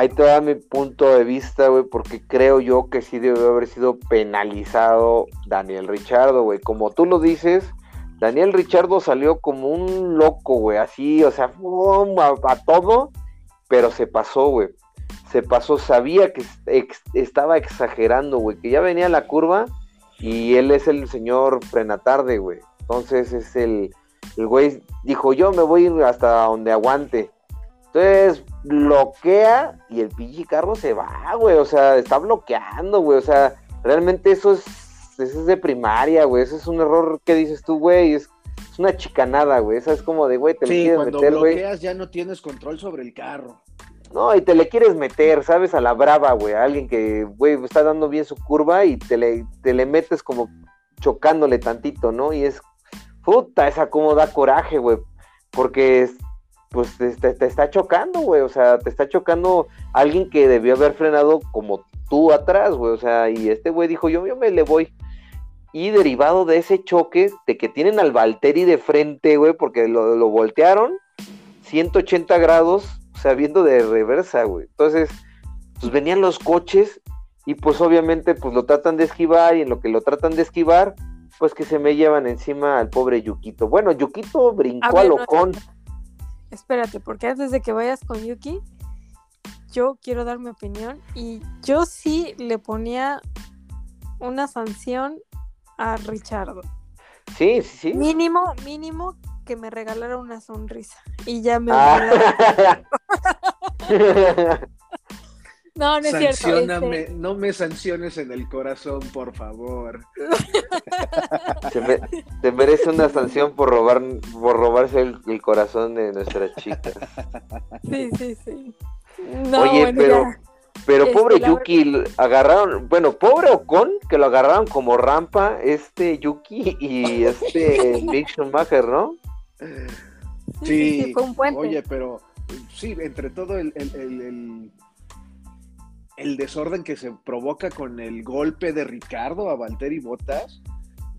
ahí te da mi punto de vista, güey, porque creo yo que sí debe haber sido penalizado Daniel Richardo, güey. Como tú lo dices, Daniel Richardo salió como un loco, güey, así, o sea, a, todo, pero se pasó, güey. Se pasó, sabía que estaba exagerando, güey, que ya venía la curva y él es el señor frena tarde, güey. Entonces es el, el güey dijo, yo me voy hasta donde aguante. Entonces, bloquea y el pinche carro se va, güey, o sea, está bloqueando, güey, o sea, realmente eso es, eso es de primaria, güey, eso es un error que dices tú, güey, es, es una chicanada, güey, esa es como de, güey, te Sí, quieres cuando meter, güey. bloqueas ya no tienes control sobre el carro. No, y te le quieres meter, ¿sabes? A la brava, güey. A alguien que, güey, está dando bien su curva y te le, te le metes como chocándole tantito, ¿no? Y es, puta, esa como da coraje, güey. Porque, es- pues, te, te- te está chocando, güey. O sea, te está chocando alguien que debió haber frenado como tú atrás, güey. O sea, y este güey dijo, yo, yo me le voy. Y derivado de ese choque, de que tienen al Valtteri de frente, güey, porque lo, lo voltearon 180 grados, o sea, viendo de reversa, güey. Entonces, pues venían los coches y pues obviamente pues lo tratan de esquivar y en lo que lo tratan de esquivar, pues que se me llevan encima al pobre Yuquito. Bueno, Yuquito brincó A a, ver, no, con. Espérate, porque antes de que vayas con Yuki, yo quiero dar mi opinión y yo sí le ponía una sanción a Richardo. Sí, sí, sí. Mínimo, mínimo que me regalara una sonrisa y ya me. Ah. No, no es cierto. Este, no me sanciones en el corazón, por favor. se, me- se merece una sanción por robar por robarse el, el corazón de nuestras chicas. sí, sí, sí. No, Oye, bueno, pero ya. pero Este, pobre Yuki agarraron, bueno, pobre Ocon que lo agarraron como rampa este Yuki y este Mick Schumacher, ¿no? Sí, sí, sí, fue un puente. Oye, pero sí, entre todo el, el- el- el- desorden que se provoca con el golpe de Ricardo a Valtteri Bottas,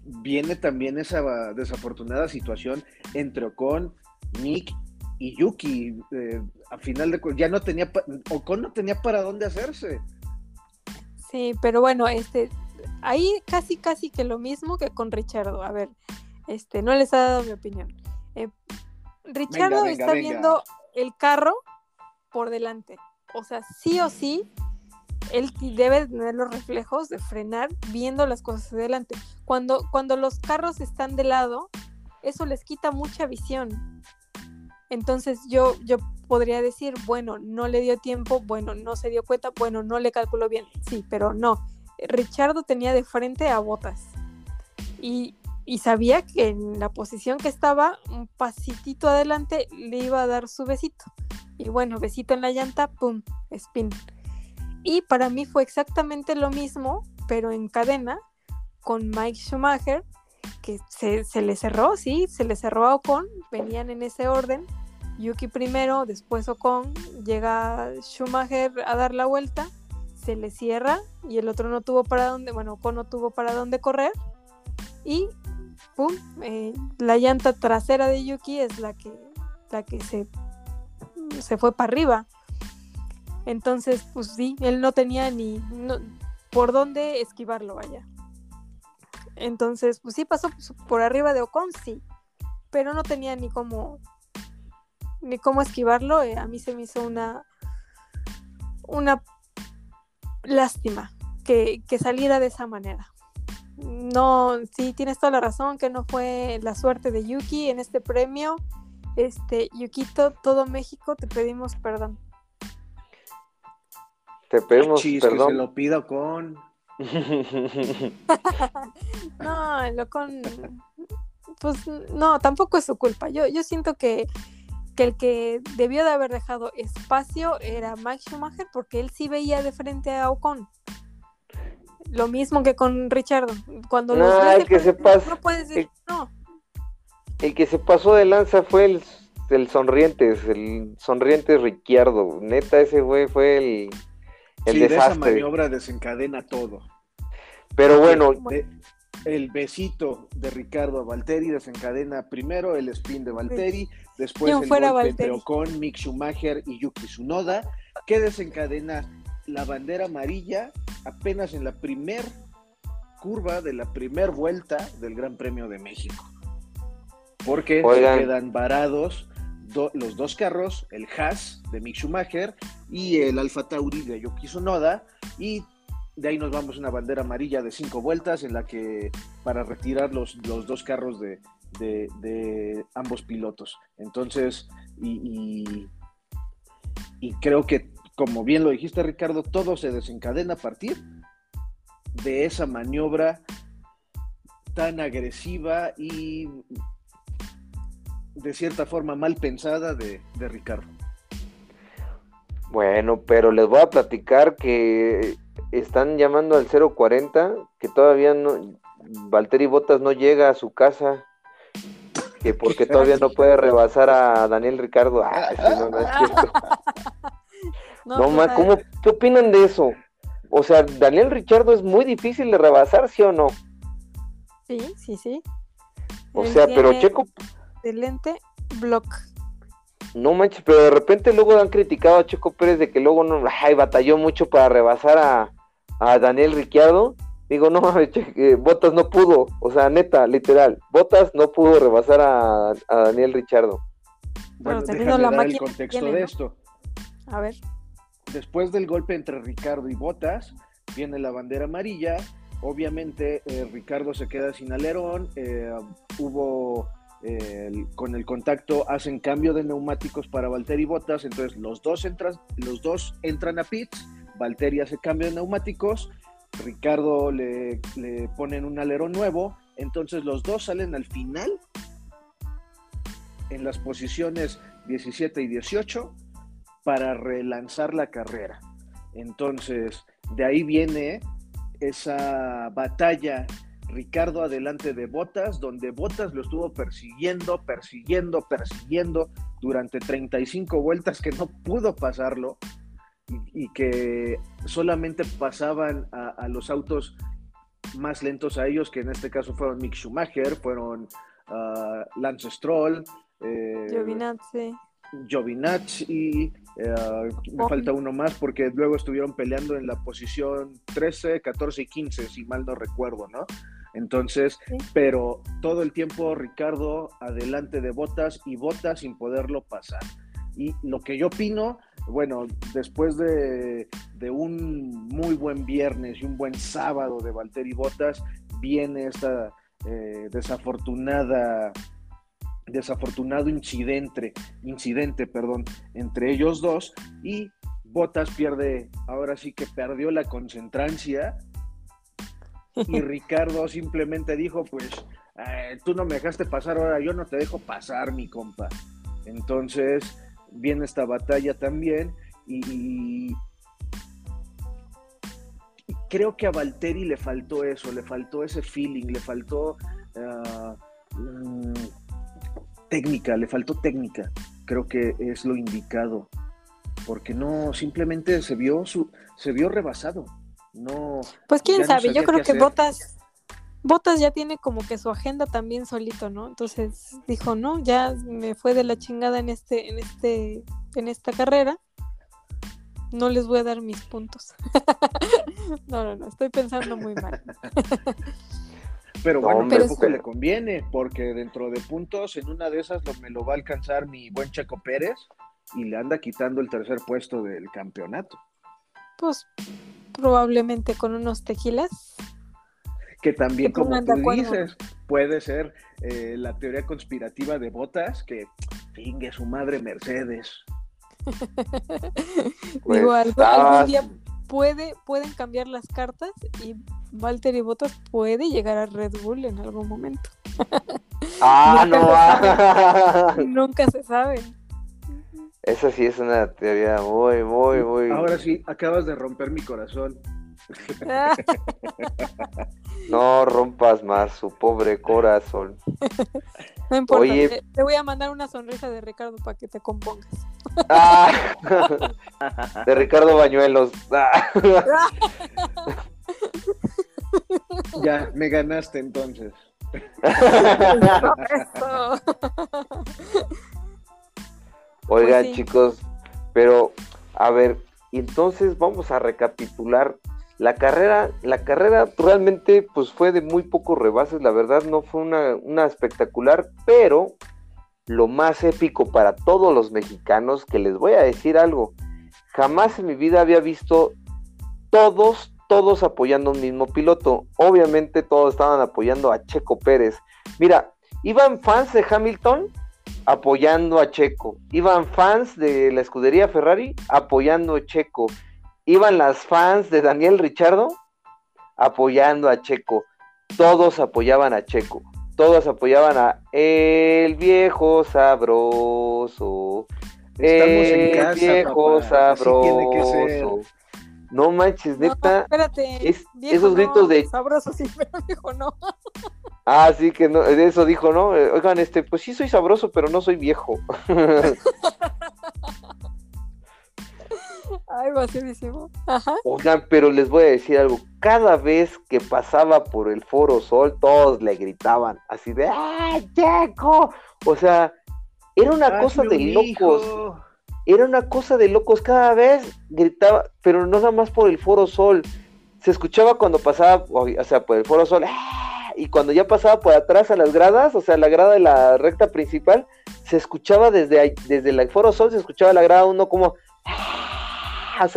viene también esa desafortunada situación entre Ocon, Nick y Yuki. Eh, a final de ya no tenía, Ocon no tenía para dónde hacerse. Sí, pero bueno, este, ahí casi, casi que lo mismo que con Richardo. A ver, este, no les ha dado mi opinión. Eh, Richardo venga, está venga. viendo el carro por delante. O sea, sí o sí, él debe tener los reflejos de frenar viendo las cosas de delante. Cuando, cuando los carros están de lado, eso les quita mucha visión. Entonces yo, yo podría decir, bueno, no le dio tiempo, bueno, no se dio cuenta, bueno, no le calculó bien. Sí, pero no. Richardo tenía de frente a Botas. Y, y sabía que en la posición que estaba, un pasitito adelante, le iba a dar su besito. Y bueno, besito en la llanta, pum, spin. Y para mí fue exactamente lo mismo, pero en cadena, con Mike Schumacher, que se, le cerró, sí, se le cerró a Ocon, venían en ese orden. Yuki primero, después Ocon, llega Schumacher a dar la vuelta, se le cierra y el otro no tuvo para dónde, bueno, Ocon no tuvo para dónde correr y pum, eh, la llanta trasera de Yuki es la que, la que se, se fue para arriba. Entonces, pues sí, él no tenía ni por dónde esquivarlo, vaya. Entonces, pues sí pasó por arriba de Ocon, sí, pero no tenía ni cómo ni cómo esquivarlo. eh, a mí se me hizo una una lástima que, que saliera de esa manera. No, sí, tienes toda la razón que no fue la suerte de Yuki en este premio. Este, Yukito, todo México, te pedimos perdón. Te pedimos Chis, que se perdón. lo pido con. No, el Ocon, pues no, tampoco es su culpa. Yo, yo siento que, que el que debió de haber dejado espacio era Max Schumacher porque él sí veía de frente a Ocon. Lo mismo que con Richardo. Cuando los No, ves el que se frente, pas- no puedes decir no. El que se pasó de lanza fue el, el sonrientes, el sonrientes Ricciardo. Neta, ese güey fue el, el Sí, de esa maniobra desencadena todo. Pero bueno, De- el besito de Ricardo a Valtteri desencadena primero el spin de Valtteri, después ¿Quién el fuera golpe? Ocon, Mick Schumacher y Yuki Tsunoda, que desencadena la bandera amarilla apenas en la primer curva de la primer vuelta del Gran Premio de México. Porque Oigan. se quedan varados los dos carros, el Haas de Mick Schumacher y el Alfa Tauri de Yuki Tsunoda, y de ahí nos vamos a una bandera amarilla de cinco vueltas en la que para retirar los, los dos carros de, de- de ambos pilotos. Entonces, y, y- y creo que, como bien lo dijiste Ricardo, todo se desencadena a partir de esa maniobra tan agresiva y de cierta forma mal pensada de, de Ricardo. Bueno, pero les voy a platicar que están llamando al 040, que todavía no, Valtteri Botas no llega a su casa, que porque todavía no puede rebasar a Daniel Ricardo. Ah, no, no es cierto. No, pues, ¿cómo, ¿qué opinan de eso? O sea, Daniel Ricardo es muy difícil de rebasar, ¿sí o no? Sí, sí, sí. O sea, pero Checo. Excelente block. No manches, pero de repente luego han criticado a Checo Pérez de que luego no, ay, batalló mucho para rebasar a, a Daniel Ricciardo. Digo, no, eh, Botas no pudo, o sea, neta, literal, Botas no pudo rebasar a, Daniel Ricciardo. Bueno, déjame la dar el contexto de esto. A ver. Después del golpe entre Ricardo y Botas, viene la bandera amarilla. Obviamente, eh, Ricardo se queda sin alerón. Eh, hubo con el contacto hacen cambio de neumáticos para Valtteri Bottas, entonces los dos entran, los dos entran a pits, Valtteri hace cambio de neumáticos, Ricardo le, le ponen un alerón nuevo, entonces los dos salen al final en las posiciones 17 y 18 para relanzar la carrera. Entonces, de ahí viene esa batalla Ricardo adelante de Botas, donde Botas lo estuvo persiguiendo, persiguiendo, persiguiendo durante 35 vueltas que no pudo pasarlo y, que solamente pasaban a, los autos más lentos a ellos, que en este caso fueron Mick Schumacher, fueron uh, Lance Stroll, eh, Giovinazzi. Giovinazzi, eh, me falta uno más porque luego estuvieron peleando en la posición 13, 14 y 15, si mal no recuerdo, ¿no? Entonces, pero todo el tiempo Ricardo adelante de Botas y Botas sin poderlo pasar. Y lo que yo opino, bueno, después de, un muy buen viernes y un buen sábado de Valtteri Botas, viene esta eh, desafortunada desafortunado incidente, incidente, perdón, entre ellos dos y Botas pierde, ahora sí que perdió la concentrancia y Ricardo simplemente dijo, pues, eh, tú no me dejaste pasar, ahora yo no te dejo pasar, mi compa. Entonces viene esta batalla también y, creo que a Valtteri le faltó eso, le faltó ese feeling, le faltó ah, técnica, le faltó técnica. Creo que es lo indicado, porque no, simplemente se vio, su, se vio rebasado no. Pues quién sabe, yo creo que Botas, Botas ya tiene como que su agenda también solito, ¿no? Entonces dijo, no, ya me fue de la chingada en este, en este, en esta carrera. No les voy a dar mis puntos. no, no, no, estoy pensando muy mal. Pero bueno, pero tampoco le conviene, porque dentro de puntos, en una de esas me lo va a alcanzar mi buen Chaco Pérez y le anda quitando el tercer puesto del campeonato. Pues probablemente con unos tequilas. Que también, como tú dices, puede ser eh, la teoría conspirativa de Botas, que fingue su madre Mercedes. Digo, algún, día puede, pueden cambiar las cartas y Walter y Botas puede llegar a Red Bull en algún momento. ah, no. Nunca se sabe. Esa sí es una teoría muy, muy, muy. Ahora sí, acabas de romper mi corazón. no rompas más su pobre corazón. No importa, te, voy a mandar una sonrisa de Ricardo para que te compongas. Ah, de Ricardo Bañuelos. Ya, me ganaste entonces. Oigan, pues chicos, pero a ver, entonces vamos a recapitular. La carrera, la carrera realmente pues fue de muy pocos rebases, la verdad no fue una, una espectacular, pero lo más épico para todos los mexicanos, que les voy a decir algo, jamás en mi vida había visto todos, todos apoyando a un mismo piloto. Obviamente todos estaban apoyando a Checo Pérez. Mira, iban fans de Hamilton apoyando a Checo. Iban fans de la escudería Ferrari apoyando a Checo. Iban las fans de Daniel Richardo apoyando a Checo. Todos apoyaban a Checo. Todos apoyaban a el viejo sabroso. Estamos en el casa, viejo papá. Sabroso. No manches, No, neta. espérate. es- viejo esos no, gritos de- Sabroso, sí, pero viejo no. Ah, sí, que no, eso dijo, ¿no? Eh, Oigan, este, pues sí soy sabroso, pero no soy viejo. Ay, vacísimo. Ajá. Oigan, pero les voy a decir algo. Cada vez que pasaba por el Foro Sol, todos le gritaban así de ¡Ay, Checo! O sea, era una cosa de locos. hijo. Era una cosa de locos. Cada vez gritaba, pero no nada más por el Foro Sol. Se escuchaba cuando pasaba, o sea, por el Foro Sol. ¡ah! Y cuando ya pasaba por atrás a las gradas, o sea, la grada de la recta principal, se escuchaba desde, ahí- desde el Foro Sol, se escuchaba la grada uno como ¡ah!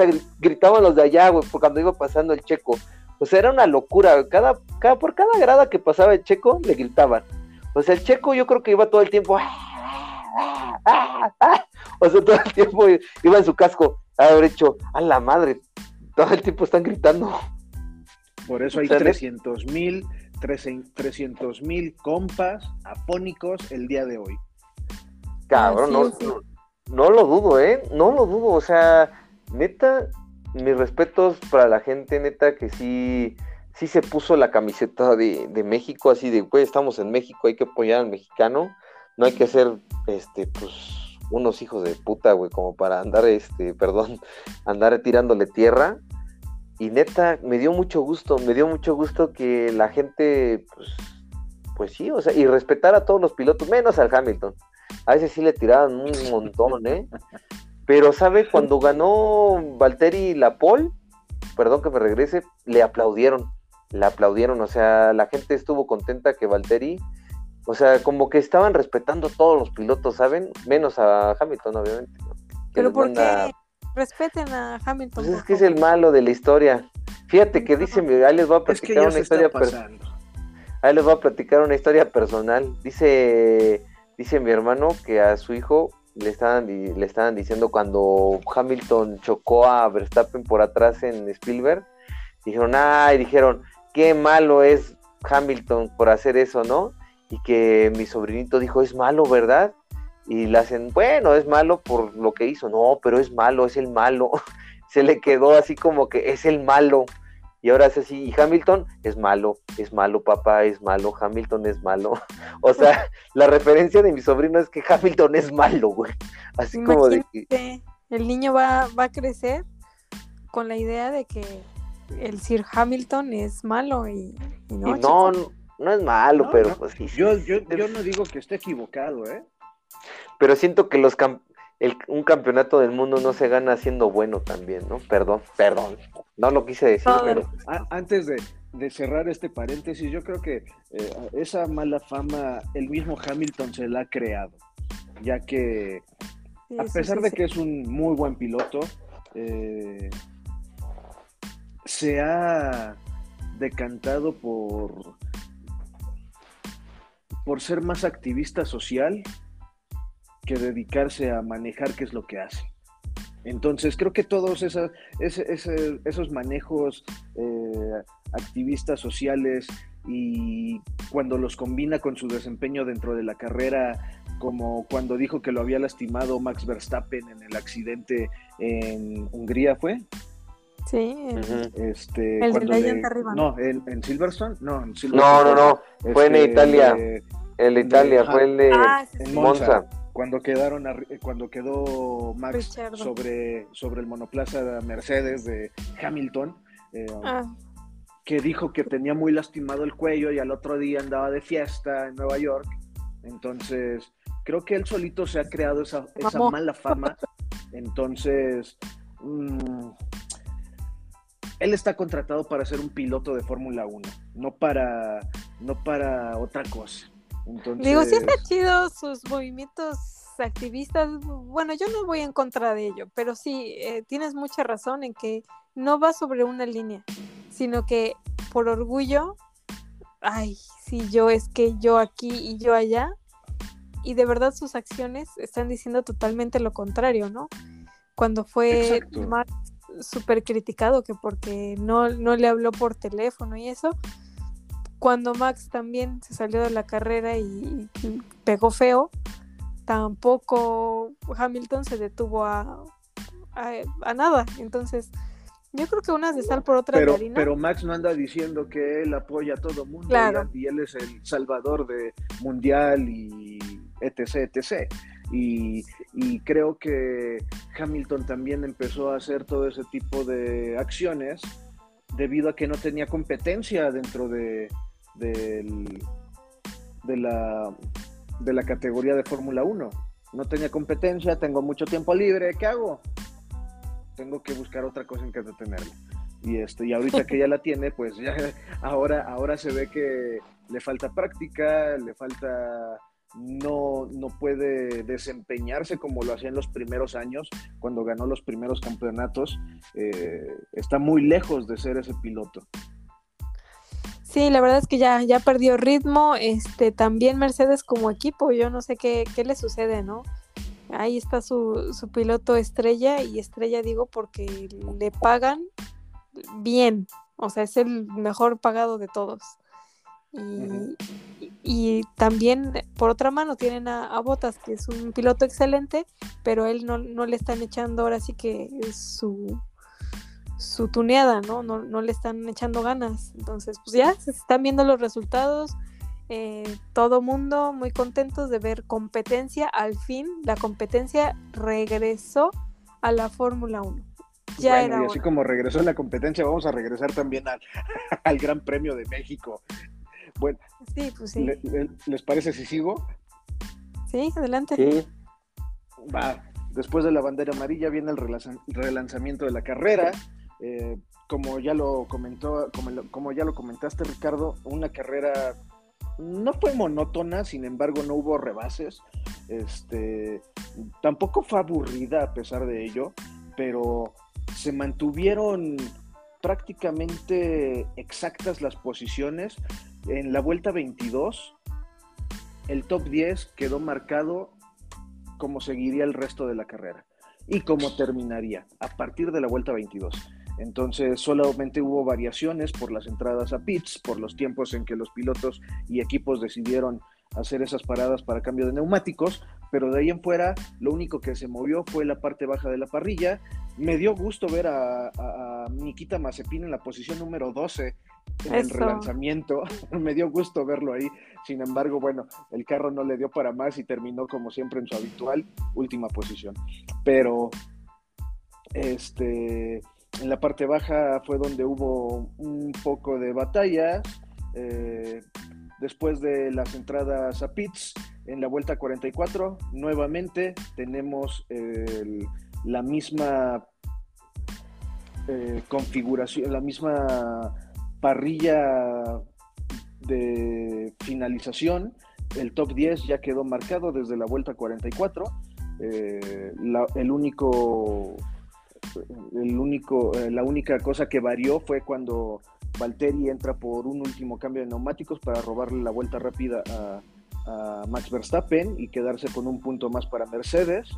gritaban los de allá, güey, por cuando iba pasando el checo. O sea, era una locura. Cada, cada, por cada grada que pasaba el checo, le gritaban. O sea, el checo yo creo que iba todo el tiempo. "Ah, ah, ah". O sea, todo el tiempo iba en su casco. A haber hecho, a la madre, todo el tiempo están gritando. Por eso hay O sea, ne- 300 mil 300 mil compas apónicos el día de hoy. Cabrón, no, no, no lo dudo, ¿eh? No lo dudo. O sea, neta, mis respetos para la gente, neta, que sí, sí se puso la camiseta de, de México, así de, güey, estamos en México, hay que apoyar al mexicano. No hay que ser, este, pues, unos hijos de puta, güey, como para andar, este, perdón, andar tirándole tierra. Y neta, me dio mucho gusto, me dio mucho gusto que la gente, pues, pues sí, o sea, y respetar a todos los pilotos, menos al Hamilton. A ese sí le tiraban un montón, ¿eh? Pero, ¿sabe? Cuando ganó Valtteri la pole, perdón que me regrese, le aplaudieron. Le aplaudieron, o sea, la gente estuvo contenta que Valtteri, o sea, como que estaban respetando todos los pilotos, ¿saben? Menos a Hamilton, obviamente. Pero ¿por manda- qué? Respeten a Hamilton. Pues es que es el malo de la historia. Fíjate que dice, ahí les voy a Es que platicar ya una se historia personal. Ahí les voy a platicar una historia personal. Dice, dice mi hermano que a su hijo le estaban, di- le estaban diciendo cuando Hamilton chocó a Verstappen por atrás en Spielberg, dijeron, ay, dijeron, qué malo es Hamilton por hacer eso, ¿no? Y que mi sobrinito dijo, es malo, ¿verdad? Y le hacen, bueno, es malo por lo que hizo, no, pero es malo, es el malo. Se le quedó así como que es el malo. Y ahora es así, y Hamilton es malo, es malo, papá, es malo, Hamilton es malo. O sea, la referencia de mi sobrino es que Hamilton es malo, güey. Así como de que... El niño va, va a crecer con la idea de que el Sir Hamilton es malo y, y no. y no. No, es malo, No, pero no. pues sí. Yo, yo, yo no digo que esté equivocado, ¿eh? Pero siento que los cam- el- un campeonato del mundo no se gana siendo bueno también, ¿no? Perdón, perdón. No lo quise decir, No, pero... Antes de, de cerrar este paréntesis, yo creo que eh, esa mala fama el mismo Hamilton se la ha creado, ya que Sí, a sí, pesar sí, de sí. que es un muy buen piloto, eh, se ha decantado por, por ser más activista social que dedicarse a manejar qué es lo que hace. Entonces creo que todos esos manejos eh, activistas sociales y cuando los combina con su desempeño dentro de la carrera, como cuando dijo que lo había lastimado Max Verstappen en el accidente en Hungría, ¿fue? Sí. Este, El de le- arriba, No, en, en Silverstone, no, en No, Silverstone. no, no. Fue en Este, Italia. de- El de Italia fue el de Ah, sí, en sí. Monza. Monza. cuando quedaron arri- cuando quedó Max Richardo. sobre, sobre el monoplaza Mercedes de Hamilton, eh, Ah, que dijo que tenía muy lastimado el cuello y al otro día andaba de fiesta en Nueva York. Entonces, creo que él solito se ha creado esa, esa mala fama. Entonces, mm, él está contratado para ser un piloto de Fórmula 1, no para, no para otra cosa. Entonces, Digo, sí está chido sus movimientos activistas. Bueno, yo no voy en contra de ello, pero sí, eh, tienes mucha razón en que no va sobre una línea, sino que por orgullo, ay, sí, yo es que yo aquí y yo allá, y de verdad sus acciones están diciendo totalmente lo contrario, ¿no? Cuando fue más súper criticado que porque no, no le habló por teléfono y eso, cuando Max también se salió de la carrera y, pegó feo, tampoco Hamilton se detuvo a, a, nada. Entonces, yo creo que unas de sal por otras pero, de. Pero Max no anda diciendo que él apoya a todo mundo y, él es el salvador de mundial y etc, etc. Y, y, creo que Hamilton también empezó a hacer todo ese tipo de acciones debido a que no tenía competencia dentro de, del, de, la, de la categoría de Fórmula 1. No tenía competencia, tengo mucho tiempo libre, ¿qué hago? Tengo que buscar otra cosa en que detenerme. Y, esto, y ahorita que ya la tiene, pues ya ahora, ahora se ve que le falta práctica, le falta no, no puede desempeñarse como lo hacía en los primeros años, cuando ganó los primeros campeonatos. Eh, está muy lejos de ser ese piloto. Sí, la verdad es que ya, ya perdió ritmo. Este, también Mercedes como equipo, yo no sé qué, qué le sucede, ¿no? Ahí está su, su piloto estrella, y estrella digo porque le pagan bien. O sea, es el mejor pagado de todos. Y, y, también, por otra mano, tienen a, a, Botas, que es un piloto excelente, pero él no, no le están echando ahora sí que su, su tuneada, ¿no? ¿no? le están echando ganas. Entonces, pues ya se están viendo los resultados. Eh, todo mundo muy contentos de ver competencia. Al fin, la competencia regresó a la Fórmula 1. Ya era y así como regresó la competencia, vamos a regresar también al, al Gran Premio de México. Bueno, sí, pues sí. ¿les parece si sigo? Sí, adelante. Sí. Va, después de la bandera amarilla viene el relanzamiento de la carrera. Eh, como ya lo comentó, como, ya lo comentaste, Ricardo, una carrera no fue monótona, sin embargo, no hubo rebases. Este, tampoco fue aburrida a pesar de ello, pero se mantuvieron prácticamente exactas las posiciones. En la vuelta 22, el top 10 quedó marcado como seguiría el resto de la carrera y cómo terminaría a partir de la vuelta 22. Entonces solamente hubo variaciones por las entradas a pits, por los tiempos en que los pilotos y equipos decidieron hacer esas paradas para cambio de neumáticos, pero de ahí en fuera lo único que se movió fue la parte baja de la parrilla. Me dio gusto ver a, a, Nikita Mazepin en la posición número 12 en el relanzamiento. Me dio gusto verlo ahí. Sin embargo, bueno, el carro no le dio para más y terminó como siempre en su habitual última posición. Pero este en la parte baja fue donde hubo un poco de batallas. Eh, después de las entradas a pits, en la vuelta 44, nuevamente tenemos la misma eh, configuración, la misma parrilla de finalización. El top 10 ya quedó marcado desde la vuelta 44. Eh, el único el único, eh, la única cosa que varió fue cuando Valtteri entra por un último cambio de neumáticos para robarle la vuelta rápida a, Max Verstappen y quedarse con un punto más para Mercedes,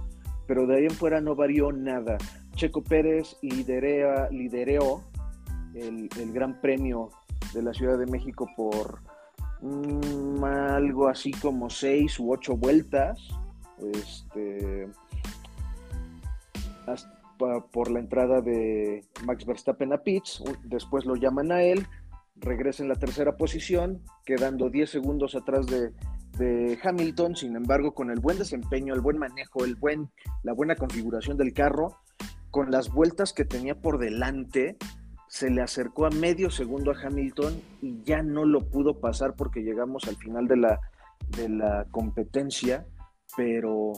pero de ahí en fuera no varió nada. Checo Pérez liderea, lidereó el, Gran Premio de la Ciudad de México por mm, algo así como seis u ocho vueltas. Este, hasta, por la entrada de Max Verstappen a Pitts, después lo llaman a él, regresa en la tercera posición, quedando 10 segundos atrás de, Hamilton, sin embargo, con el buen desempeño, el buen manejo, el buen, la buena configuración del carro, con las vueltas que tenía por delante, se le acercó a medio segundo a Hamilton y ya no lo pudo pasar porque llegamos al final de la, de la competencia, pero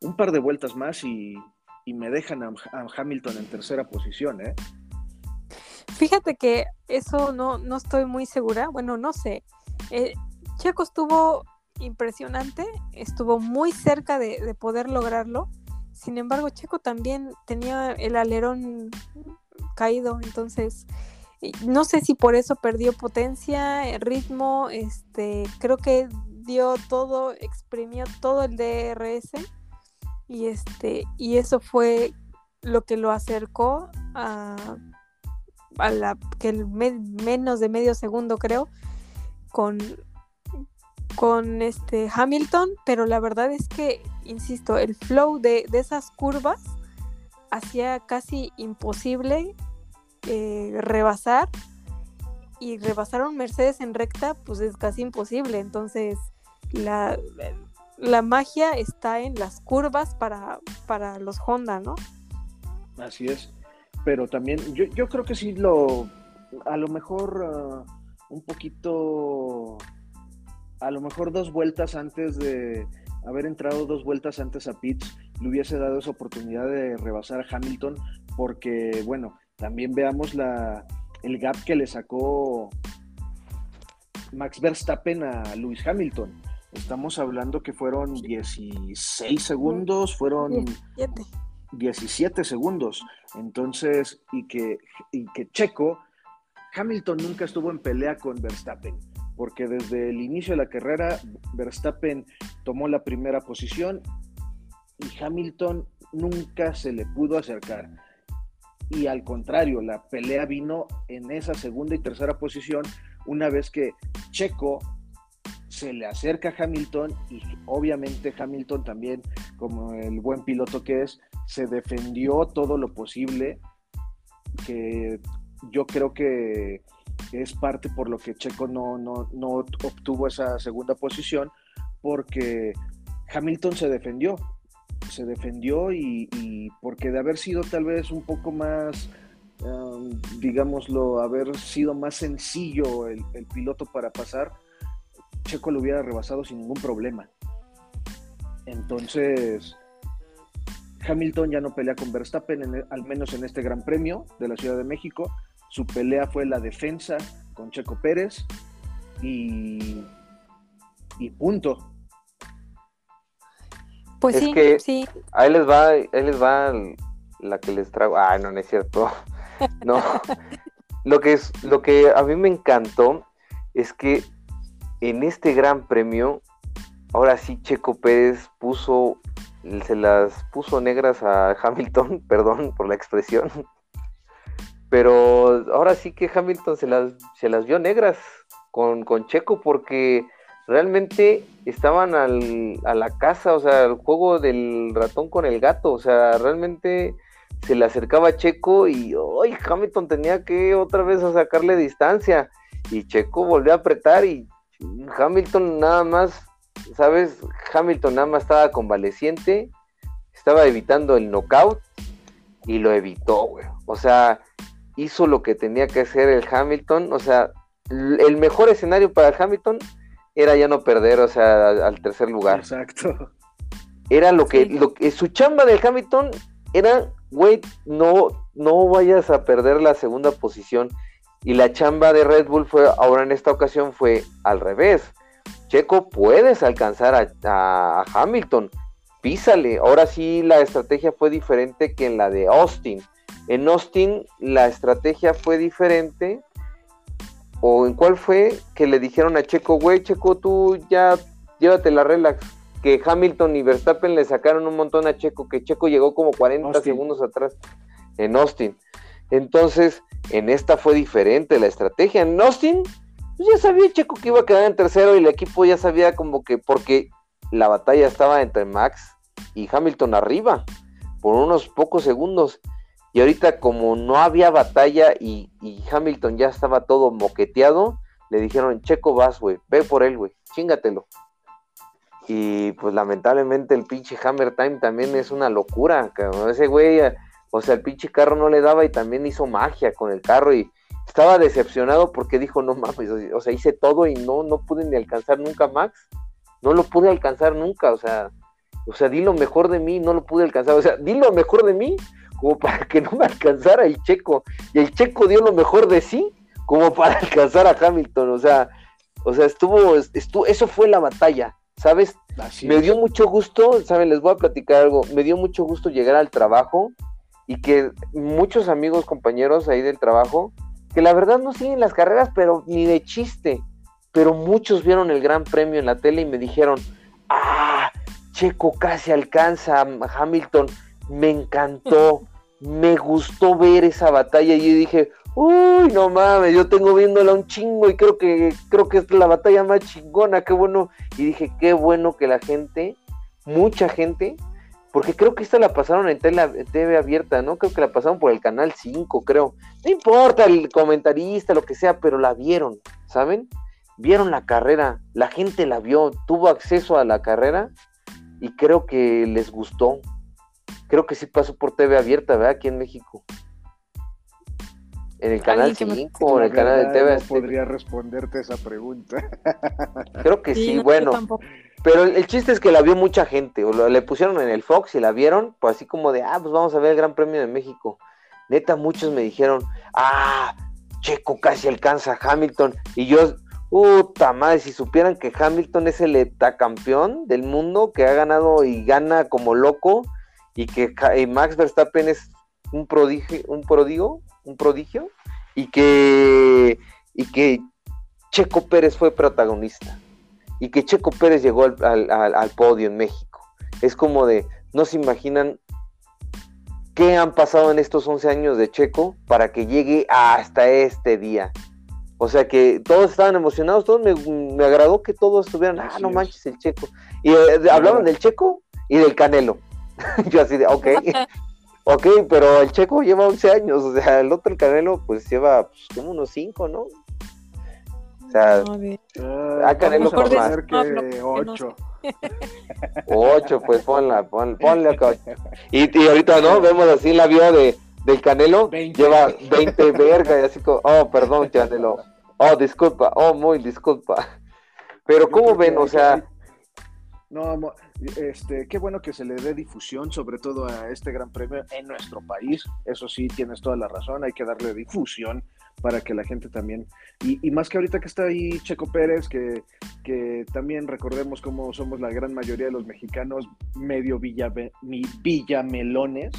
un par de vueltas más y y me dejan a, Hamilton en tercera posición, ¿eh? Fíjate que eso no, no estoy muy segura. Bueno, no sé. Eh, Checo estuvo impresionante, estuvo muy cerca de, poder lograrlo. Sin embargo, Checo también tenía el alerón caído, entonces no sé si por eso perdió potencia, ritmo, este, creo que dio todo, exprimió todo el DRS y este y eso fue lo que lo acercó a, a la que el menos de medio segundo creo con con este Hamilton, pero la verdad es que, insisto, el flow de, esas curvas hacía casi imposible eh, rebasar y rebasar un Mercedes en recta, pues es casi imposible. Entonces, la, la magia está en las curvas para, para los Honda, ¿no? Así es. Pero también, yo, yo creo que sí lo, a lo mejor ah, un poquito a lo mejor dos vueltas antes de haber entrado dos vueltas antes a Pitts, le hubiese dado esa oportunidad de rebasar a Hamilton, porque bueno, también veamos la, el gap que le sacó Max Verstappen a Lewis Hamilton. Estamos hablando que fueron 16 segundos, fueron 17, segundos. Entonces, y que, y que Checo, Hamilton nunca estuvo en pelea con Verstappen porque desde el inicio de la carrera Verstappen tomó la primera posición y Hamilton nunca se le pudo acercar. Y al contrario, la pelea vino en esa segunda y tercera posición una vez que Checo se le acerca a Hamilton y obviamente Hamilton también, como el buen piloto que es, se defendió todo lo posible, que yo creo que es parte por lo que Checo no, no, no obtuvo esa segunda posición, porque Hamilton se defendió, se defendió y, porque de haber sido tal vez un poco más, um, digámoslo, haber sido más sencillo el, piloto para pasar, Checo lo hubiera rebasado sin ningún problema. Entonces, Hamilton ya no pelea con Verstappen, al menos en este Gran Premio de la Ciudad de México. Su pelea fue la defensa con Checo Pérez y, y punto. Pues sí, sí. Ahí les va, ahí les va la que les trago. Ah, no, no es cierto. No. lo que es, lo que a mí me encantó es que en este gran premio, ahora sí Checo Pérez puso, se las puso negras a Hamilton, perdón por la expresión, pero ahora sí que Hamilton se las, se las vio negras con, con Checo porque realmente estaban al, a la casa, o sea, el juego del ratón con el gato, o sea, realmente se le acercaba a Checo y hoy Hamilton tenía que otra vez a sacarle distancia y Checo volvió a apretar y Hamilton nada más, ¿sabes? Hamilton nada más estaba convaleciente, estaba evitando el knockout y lo evitó, güey. O sea, hizo lo que tenía que hacer el Hamilton, o sea, el mejor escenario para el Hamilton era ya no perder, o sea, al tercer lugar. Exacto. Era lo que, lo que su chamba del Hamilton era, güey, no, no vayas a perder la segunda posición. Y la chamba de Red Bull fue, ahora en esta ocasión fue al revés. Checo, puedes alcanzar a, a Hamilton, písale. Ahora sí la estrategia fue diferente que en la de Austin en Austin la estrategia fue diferente. ¿O en cuál fue que le dijeron a Checo, güey, Checo, tú ya llévate la relax? Que Hamilton y Verstappen le sacaron un montón a Checo, que Checo llegó como 40 segundos atrás en Austin. Entonces, en esta fue diferente la estrategia. En Austin, pues ya sabía Checo que iba a quedar en tercero y el equipo ya sabía como que, porque la batalla estaba entre Max y Hamilton arriba, por unos pocos segundos. Y ahorita como no había batalla y, Hamilton ya estaba todo moqueteado, le dijeron, Checo vas, güey, ve por él, güey, chingatelo. Y pues lamentablemente el pinche Hammer Time también es una locura, ese güey, o sea, el pinche carro no le daba y también hizo magia con el carro y estaba decepcionado porque dijo, no mames, o sea, hice todo y no, no pude ni alcanzar nunca Max, no lo pude alcanzar nunca, o sea, o sea, di lo mejor de mí, no lo pude alcanzar, o sea, di lo mejor de mí, como para que no me alcanzara el checo. Y el checo dio lo mejor de sí como para alcanzar a Hamilton. O sea, o sea, estuvo, estuvo eso fue la batalla, ¿sabes? me dio mucho gusto, ¿saben? Les voy a platicar algo. Me dio mucho gusto llegar al trabajo y que muchos amigos, compañeros ahí del trabajo, que la verdad no siguen las carreras, pero ni de chiste. pero muchos vieron el Gran Premio en la tele y me dijeron, ah, Checo casi alcanza a Hamilton, me encantó, me gustó ver esa batalla y yo dije, uy, no mames, yo tengo viéndola un chingo y creo que creo que es la batalla más chingona, qué bueno. Y dije, qué bueno que la gente, mucha gente, porque creo que esta la pasaron en TV abierta, ¿no? Creo que la pasaron por el canal 5, creo. No importa el comentarista, lo que sea, pero la vieron, ¿saben? Vieron la carrera, la gente la vio, tuvo acceso a la carrera y creo que les gustó. Creo que sí pasó por TV abierta, ¿verdad? Aquí en México. En el canal 5, en el canal de TV. No podría responderte esa pregunta. Creo que sí, bueno. Pero el, chiste es que la vio mucha gente. O le pusieron en el Fox y la vieron, pues así como de, ah, pues vamos a ver el Gran Premio de México. Neta, muchos me dijeron, ah, Checo casi alcanza a Hamilton. Y yo, puta madre, si supieran que Hamilton es el etacampeón del mundo, que ha ganado y gana como loco, y que Max Verstappen es un prodigio, un prodigio, un prodigio y que, y que Checo Pérez fue protagonista y que Checo Pérez llegó al, podio en México. Es como de, no se imaginan qué han pasado en estos 11 años de Checo para que llegue hasta este día. O sea que todos estaban emocionados, todos me, agradó que todos estuvieran, ah, no manches, el Checo. Y eh, hablaban del Checo y del Canelo. Yo así de, ok. Ok, pero el Checo lleva 11 años, o sea, el otro, el Canelo, pues lleva pues, como unos 5, ¿no? O sea, a ah, Canelo por más. que 8. 8, pues ponla, ponle acá. Y, y ahorita, ¿no? Vemos así la vio de, del Canelo, lleva 20 verga y así como, oh, perdón, Canelo. Oh, disculpa, oh, muy disculpa. Pero, ¿cómo ven? O sea, no, este, qué bueno que se le dé difusión, sobre todo a este gran premio en nuestro país. Eso sí, tienes toda la razón, hay que darle difusión para que la gente también, y, más que ahorita que está ahí Checo Pérez, que, que también recordemos cómo somos la gran mayoría de los mexicanos medio villa, villamelones,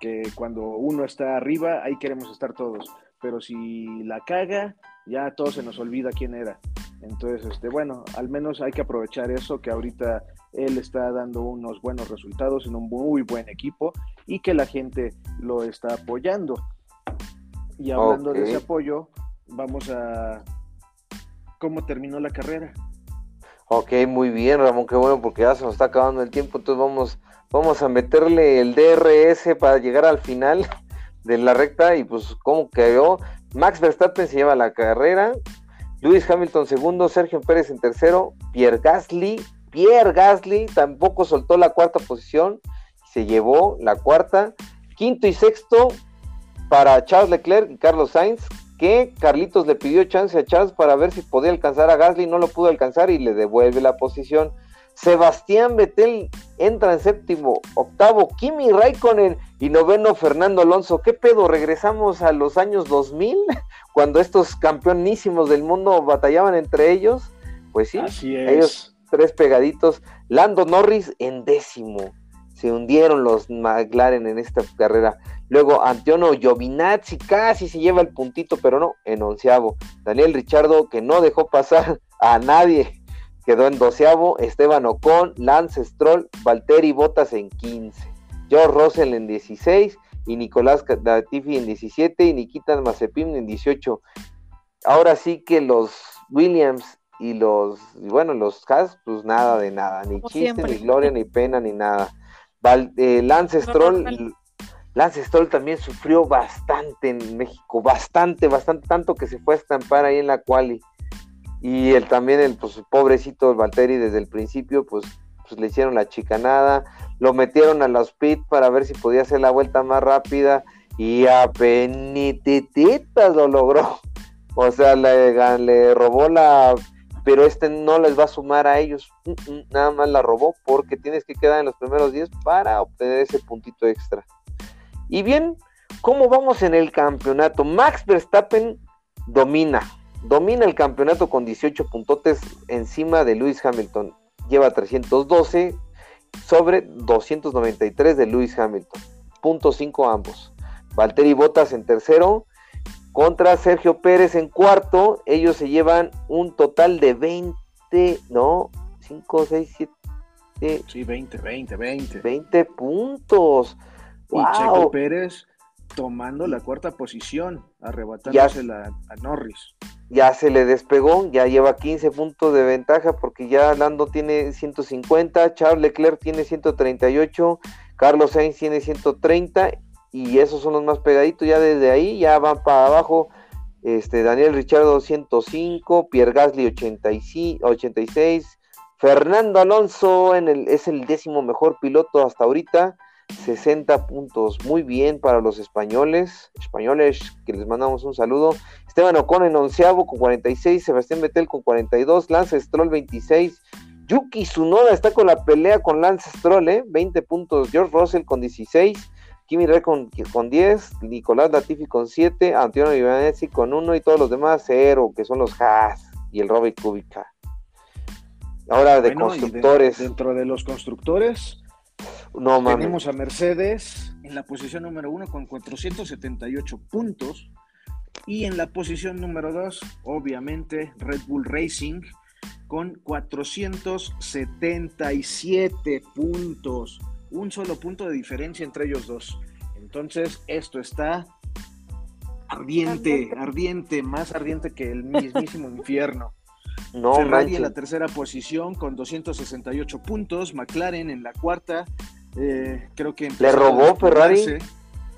que cuando uno está arriba, ahí queremos estar todos, pero si la caga, ya todo se nos olvida quién era. Entonces, este, bueno, al menos hay que aprovechar eso, que ahorita él está dando unos buenos resultados en un muy buen equipo y que la gente lo está apoyando. Y hablando de ese apoyo, vamos a cómo terminó la carrera. Ok, muy bien, Ramón, qué bueno, porque ya se nos está acabando el tiempo, entonces vamos, vamos a meterle el DRS para llegar al final de la recta y pues cómo quedó. Max Verstappen se lleva la carrera, Luis Hamilton segundo, Sergio Pérez en tercero, Pierre Gasly, Pierre Gasly tampoco soltó la cuarta posición, se llevó la cuarta, quinto y sexto para Charles Leclerc y Carlos Sainz, que Carlitos le pidió chance a Charles para ver si podía alcanzar a Gasly, no lo pudo alcanzar y le devuelve la posición. Sebastián Vettel entra en séptimo, octavo Kimi Raikkonen y noveno Fernando Alonso. ¿Qué pedo? ¿Regresamos a los años 2000 cuando estos campeonísimos del mundo batallaban entre ellos? Pues sí, ellos tres pegaditos. Lando Norris en décimo. Se hundieron los McLaren en esta carrera. Luego Antonio Giovinazzi casi se lleva el puntito, pero no, en onceavo. Daniel Richardo que no dejó pasar a nadie quedó en doceavo, Esteban Ocon, Lance Stroll, Valtteri Bottas en 15, George Russell en 16 y Nicolás Latifi en 17 y Nikita Mazepin en 18. Ahora sí que los Williams y los, bueno, los Haas, pues nada de nada, ni chiste, ni gloria, ni pena, ni nada. Eh, Lance Stroll, Lance Stroll también sufrió bastante en México, bastante, bastante, tanto que se fue a estampar ahí en la quali y el también el pues pobrecito Valtteri desde el principio pues, pues, le hicieron la chicanada, lo metieron a los pit para ver si podía hacer la vuelta más rápida y a penitititas lo logró. O sea, le, le robó la pero este no les va a sumar a ellos, mm, mm, nada más la robó porque tienes que quedar en los primeros 10 para obtener ese puntito extra. Y bien, ¿cómo vamos en el campeonato? Max Verstappen domina, Domina el campeonato con 18 puntotes encima de Lewis Hamilton. Lleva 312 sobre 293 de Lewis Hamilton. Punto 5 ambos. Valtteri Bottas en tercero. contra Sergio Pérez en cuarto. Ellos se llevan un total de 20, no, 5, 6, 7. Sí, 20, 20, 20. 20 puntos. Y Checo Pérez tomando la cuarta posición, arrebatándosela a Norris. Ya se le despegó, ya lleva 15 puntos de ventaja porque ya Lando tiene 150, Charles Leclerc tiene 138, Carlos Sainz tiene 130 y esos son los más pegaditos, ya desde ahí ya van para abajo. Este, Daniel Richardo 105, Pierre Gasly 86, Fernando Alonso en el, es el décimo mejor piloto hasta ahorita, 60 puntos, muy bien para los españoles, españoles que les mandamos un saludo. Esteban Ocon en onceavo con 46, Sebastián Vettel con 42, Lance Stroll 26, Yuki Tsunoda está con la pelea con Lance Stroll, ¿eh? 20 puntos, George Russell con 16, Kimi Räikkönen con, 10, Nicolás Latifi con 7, Antonio Ivanesi con 1 y todos los demás 0, que son los Haas y el Robert Kubica. Ahora de constructores. dentro de los constructores, no, tenemos a Mercedes en la posición número 1 con 478 puntos. Y en la posición número 2, obviamente, Red Bull Racing con 477 puntos un solo punto de diferencia entre ellos dos. Entonces, esto está ardiente, ardiente, más ardiente que el mismísimo infierno. No, Ferrari en la tercera posición con 268 puntos, McLaren en la cuarta, eh, creo que le robó Ferrari.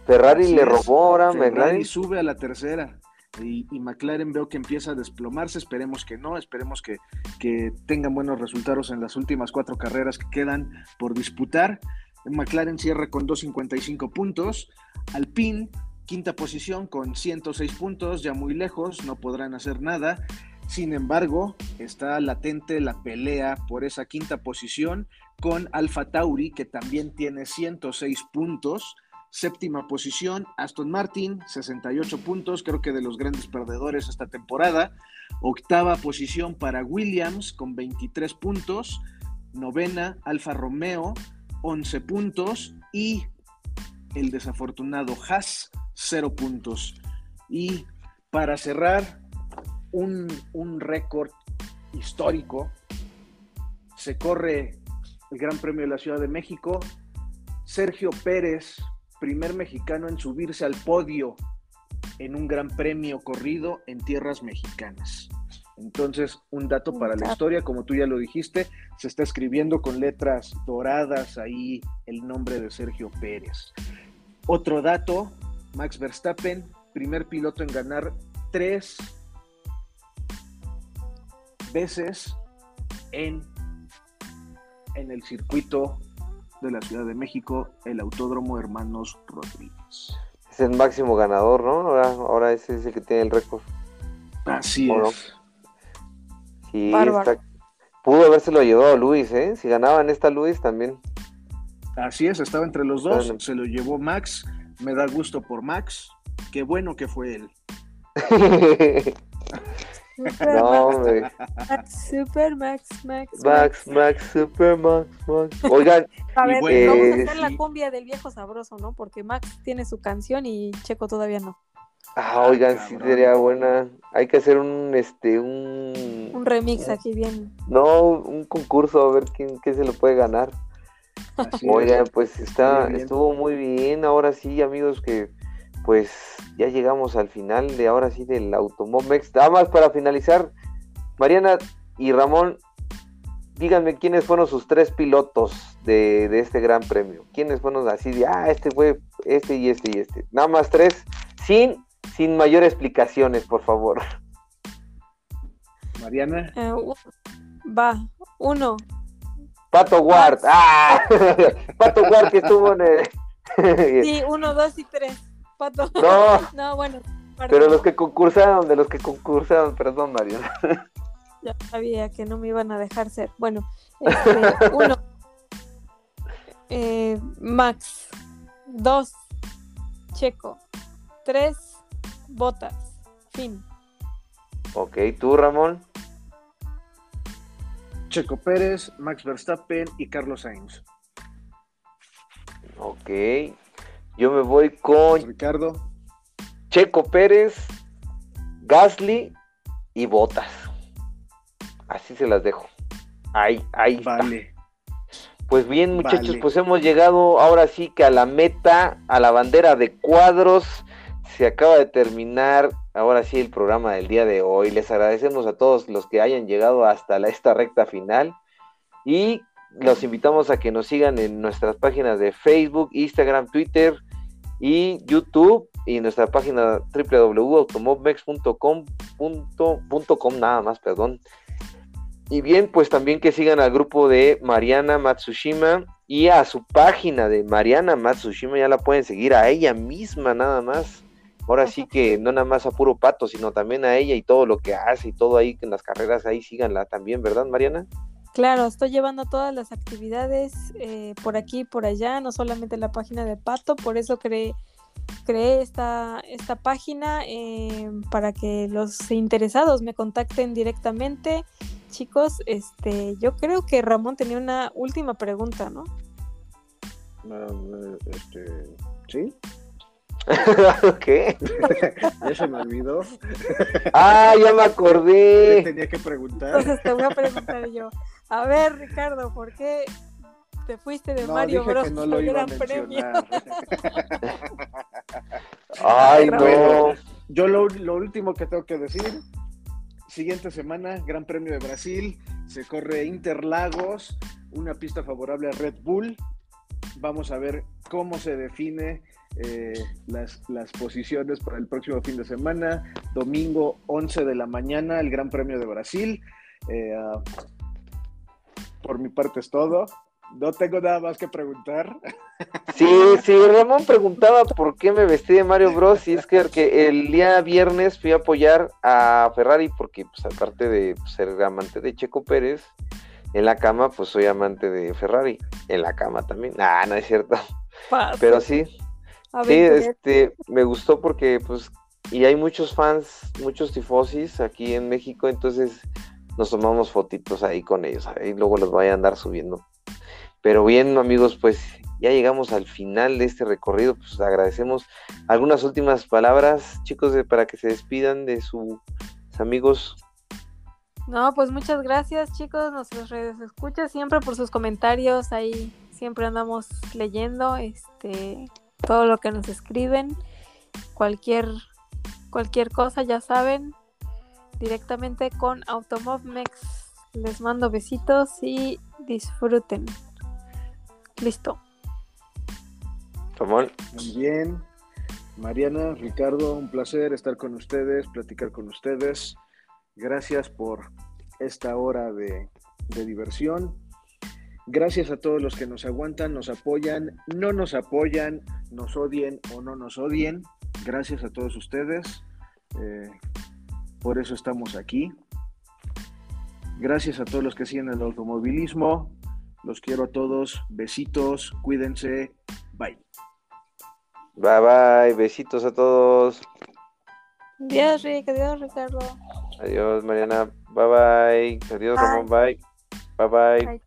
Ferrari le robó ahora Ferrari sube a la tercera. Y, McLaren veo que empieza a desplomarse, esperemos que no, esperemos que, que, tengan buenos resultados en las últimas cuatro carreras que quedan por disputar. McLaren cierra con 255 puntos, Alpine quinta posición con 106 puntos, ya muy lejos, no podrán hacer nada. Sin embargo, está latente la pelea por esa quinta posición con Alfa Tauri, que también tiene 106 puntos. Séptima posición, Aston Martin, 68 puntos, creo que de los grandes perdedores esta temporada. Octava posición para Williams con 23 puntos. Novena, Alfa Romeo, 11 puntos. Y el desafortunado Haas, 0 puntos. Y para cerrar, un, un récord histórico. Se corre el Gran Premio de la Ciudad de México. Sergio Pérez primer mexicano en subirse al podio en un gran premio corrido en tierras mexicanas. Entonces, un dato para la historia, como tú ya lo dijiste, se está escribiendo con letras doradas ahí el nombre de Sergio Pérez. Otro dato, Max Verstappen, primer piloto en ganar tres veces en, en el circuito de la Ciudad de México, el Autódromo Hermanos Rodríguez. Es el máximo ganador, ¿no? Ahora, ahora es el que tiene el récord. Así es. Sí, está... pudo habérselo llevado a Luis, ¿eh? Si ganaban esta Luis también. Así es, estaba entre los dos, se lo llevó Max, me da gusto por Max, qué bueno que fue él. no, hombre. Max, Super Max, Max. Max, Max, Super Max, Max. Oigan. A ver, vamos a eh, hacer la cumbia del viejo sabroso, ¿no? Porque Max tiene su canción y Checo todavía no. Ah, oigan, sí sería buena. Hay que hacer un, este, un... Un remix aquí bien. No, un concurso a ver quién, quién se lo puede ganar. oigan, pues está, estuvo muy bien. Ahora sí, amigos, que pues ya llegamos al final de ahora sí del Automomex. Nada más para finalizar, Mariana y Ramón, díganme quiénes fueron sus tres pilotos de, este gran premio. ¿Quiénes fueron así de, ah, este fue este y este y este? Nada más tres, sin, sin mayor explicaciones, por favor. Mariana. Eh, va, uno. Pato Ward. Ah, Pato Ward que estuvo en el... sí, uno, dos y tres. No. no, bueno. Pero los que concursaron, de los que concursaron, perdón, Mario. Ya sabía que no me iban a dejar ser. Bueno, este, uno. Eh, Max. Dos. Checo. Tres. Botas. Fin. Ok, tú, Ramón. Checo Pérez, Max Verstappen y Carlos Sainz. Ok, yo me voy con Ricardo. Checo Pérez, Gasly y Botas. Así se las dejo. Ahí, ahí Vale. Pues bien, muchachos, Vale. pues hemos llegado ahora sí que a la meta, a la bandera de cuadros. Se acaba de terminar ahora sí el programa del día de hoy. Les agradecemos a todos los que hayan llegado hasta la- esta recta final y los invitamos a que nos sigan en nuestras páginas de Facebook, Instagram, Twitter y YouTube y nuestra página www.automobmex.com punto- punto com nada más, perdón. Y bien, pues también que sigan al grupo de Mariana Matsushima y a su página de Mariana Matsushima, ya la pueden seguir a ella misma nada más. Ahora sí que no nada más a puro pato, sino también a ella y todo lo que hace y todo ahí en las carreras, ahí síganla también, ¿verdad, Mariana? Claro, estoy llevando todas las actividades eh, por aquí y por allá, no solamente la página de Pato, por eso creé, creé esta, esta página eh, para que los interesados me contacten directamente. Chicos, este, yo creo que Ramón tenía una última pregunta, ¿no? Ah, este, ¿Sí? ¿Qué? Ya se me olvidó. Ah, ya me ¿Qué acordé. tenía que preguntar? Entonces te voy a preguntar yo. A ver, Ricardo, ¿por qué te fuiste de No, Mario dije Bros que no lo al iba a Gran Premio? Ay, Bueno, no. Yo lo, lo último que tengo que decir, siguiente semana, Gran Premio de Brasil, se corre Interlagos, una pista favorable a Red Bull. Vamos a ver cómo se define eh, las, las posiciones para el próximo fin de semana. Domingo 11 de la mañana, el Gran Premio de Brasil. Eh, ah, por mi parte es todo. No tengo nada más que preguntar. Sí, sí, Ramón preguntaba por qué me vestí de Mario Bros. Y es que, que el día viernes fui a apoyar a Ferrari porque, pues, aparte de ser amante de Checo Pérez, en la cama, pues soy amante de Ferrari. En la cama también. Ah, no es cierto. Pero sí, sí, este, me gustó porque, pues, y hay muchos fans, muchos tifosis aquí en México, entonces nos tomamos fotitos ahí con ellos, ahí luego los voy a andar subiendo. Pero bien, amigos, pues ya llegamos al final de este recorrido, pues agradecemos algunas últimas palabras, chicos, de- para que se despidan de sus amigos. No, pues muchas gracias chicos, nuestros redes escuchas siempre por sus comentarios, ahí siempre andamos leyendo este todo lo que nos escriben, cualquier cualquier cosa ya saben, directamente con Automobmex. Les mando besitos y disfruten. Listo. Muy bien. Mariana, Ricardo, un placer estar con ustedes, platicar con ustedes. Gracias por esta hora de, diversión. Gracias a todos los que nos aguantan, nos apoyan, no nos apoyan, nos odien o no nos odien. Gracias a todos ustedes. Eh, por eso estamos aquí. Gracias a todos los que siguen el automovilismo. Los quiero a todos. Besitos, cuídense. Bye. bye bye, besitos a todos. Adiós Rick, adiós Ricardo. Adiós, Mariana, bye bye. Adiós, Bye. Ramón, bye. Bye bye. Bye.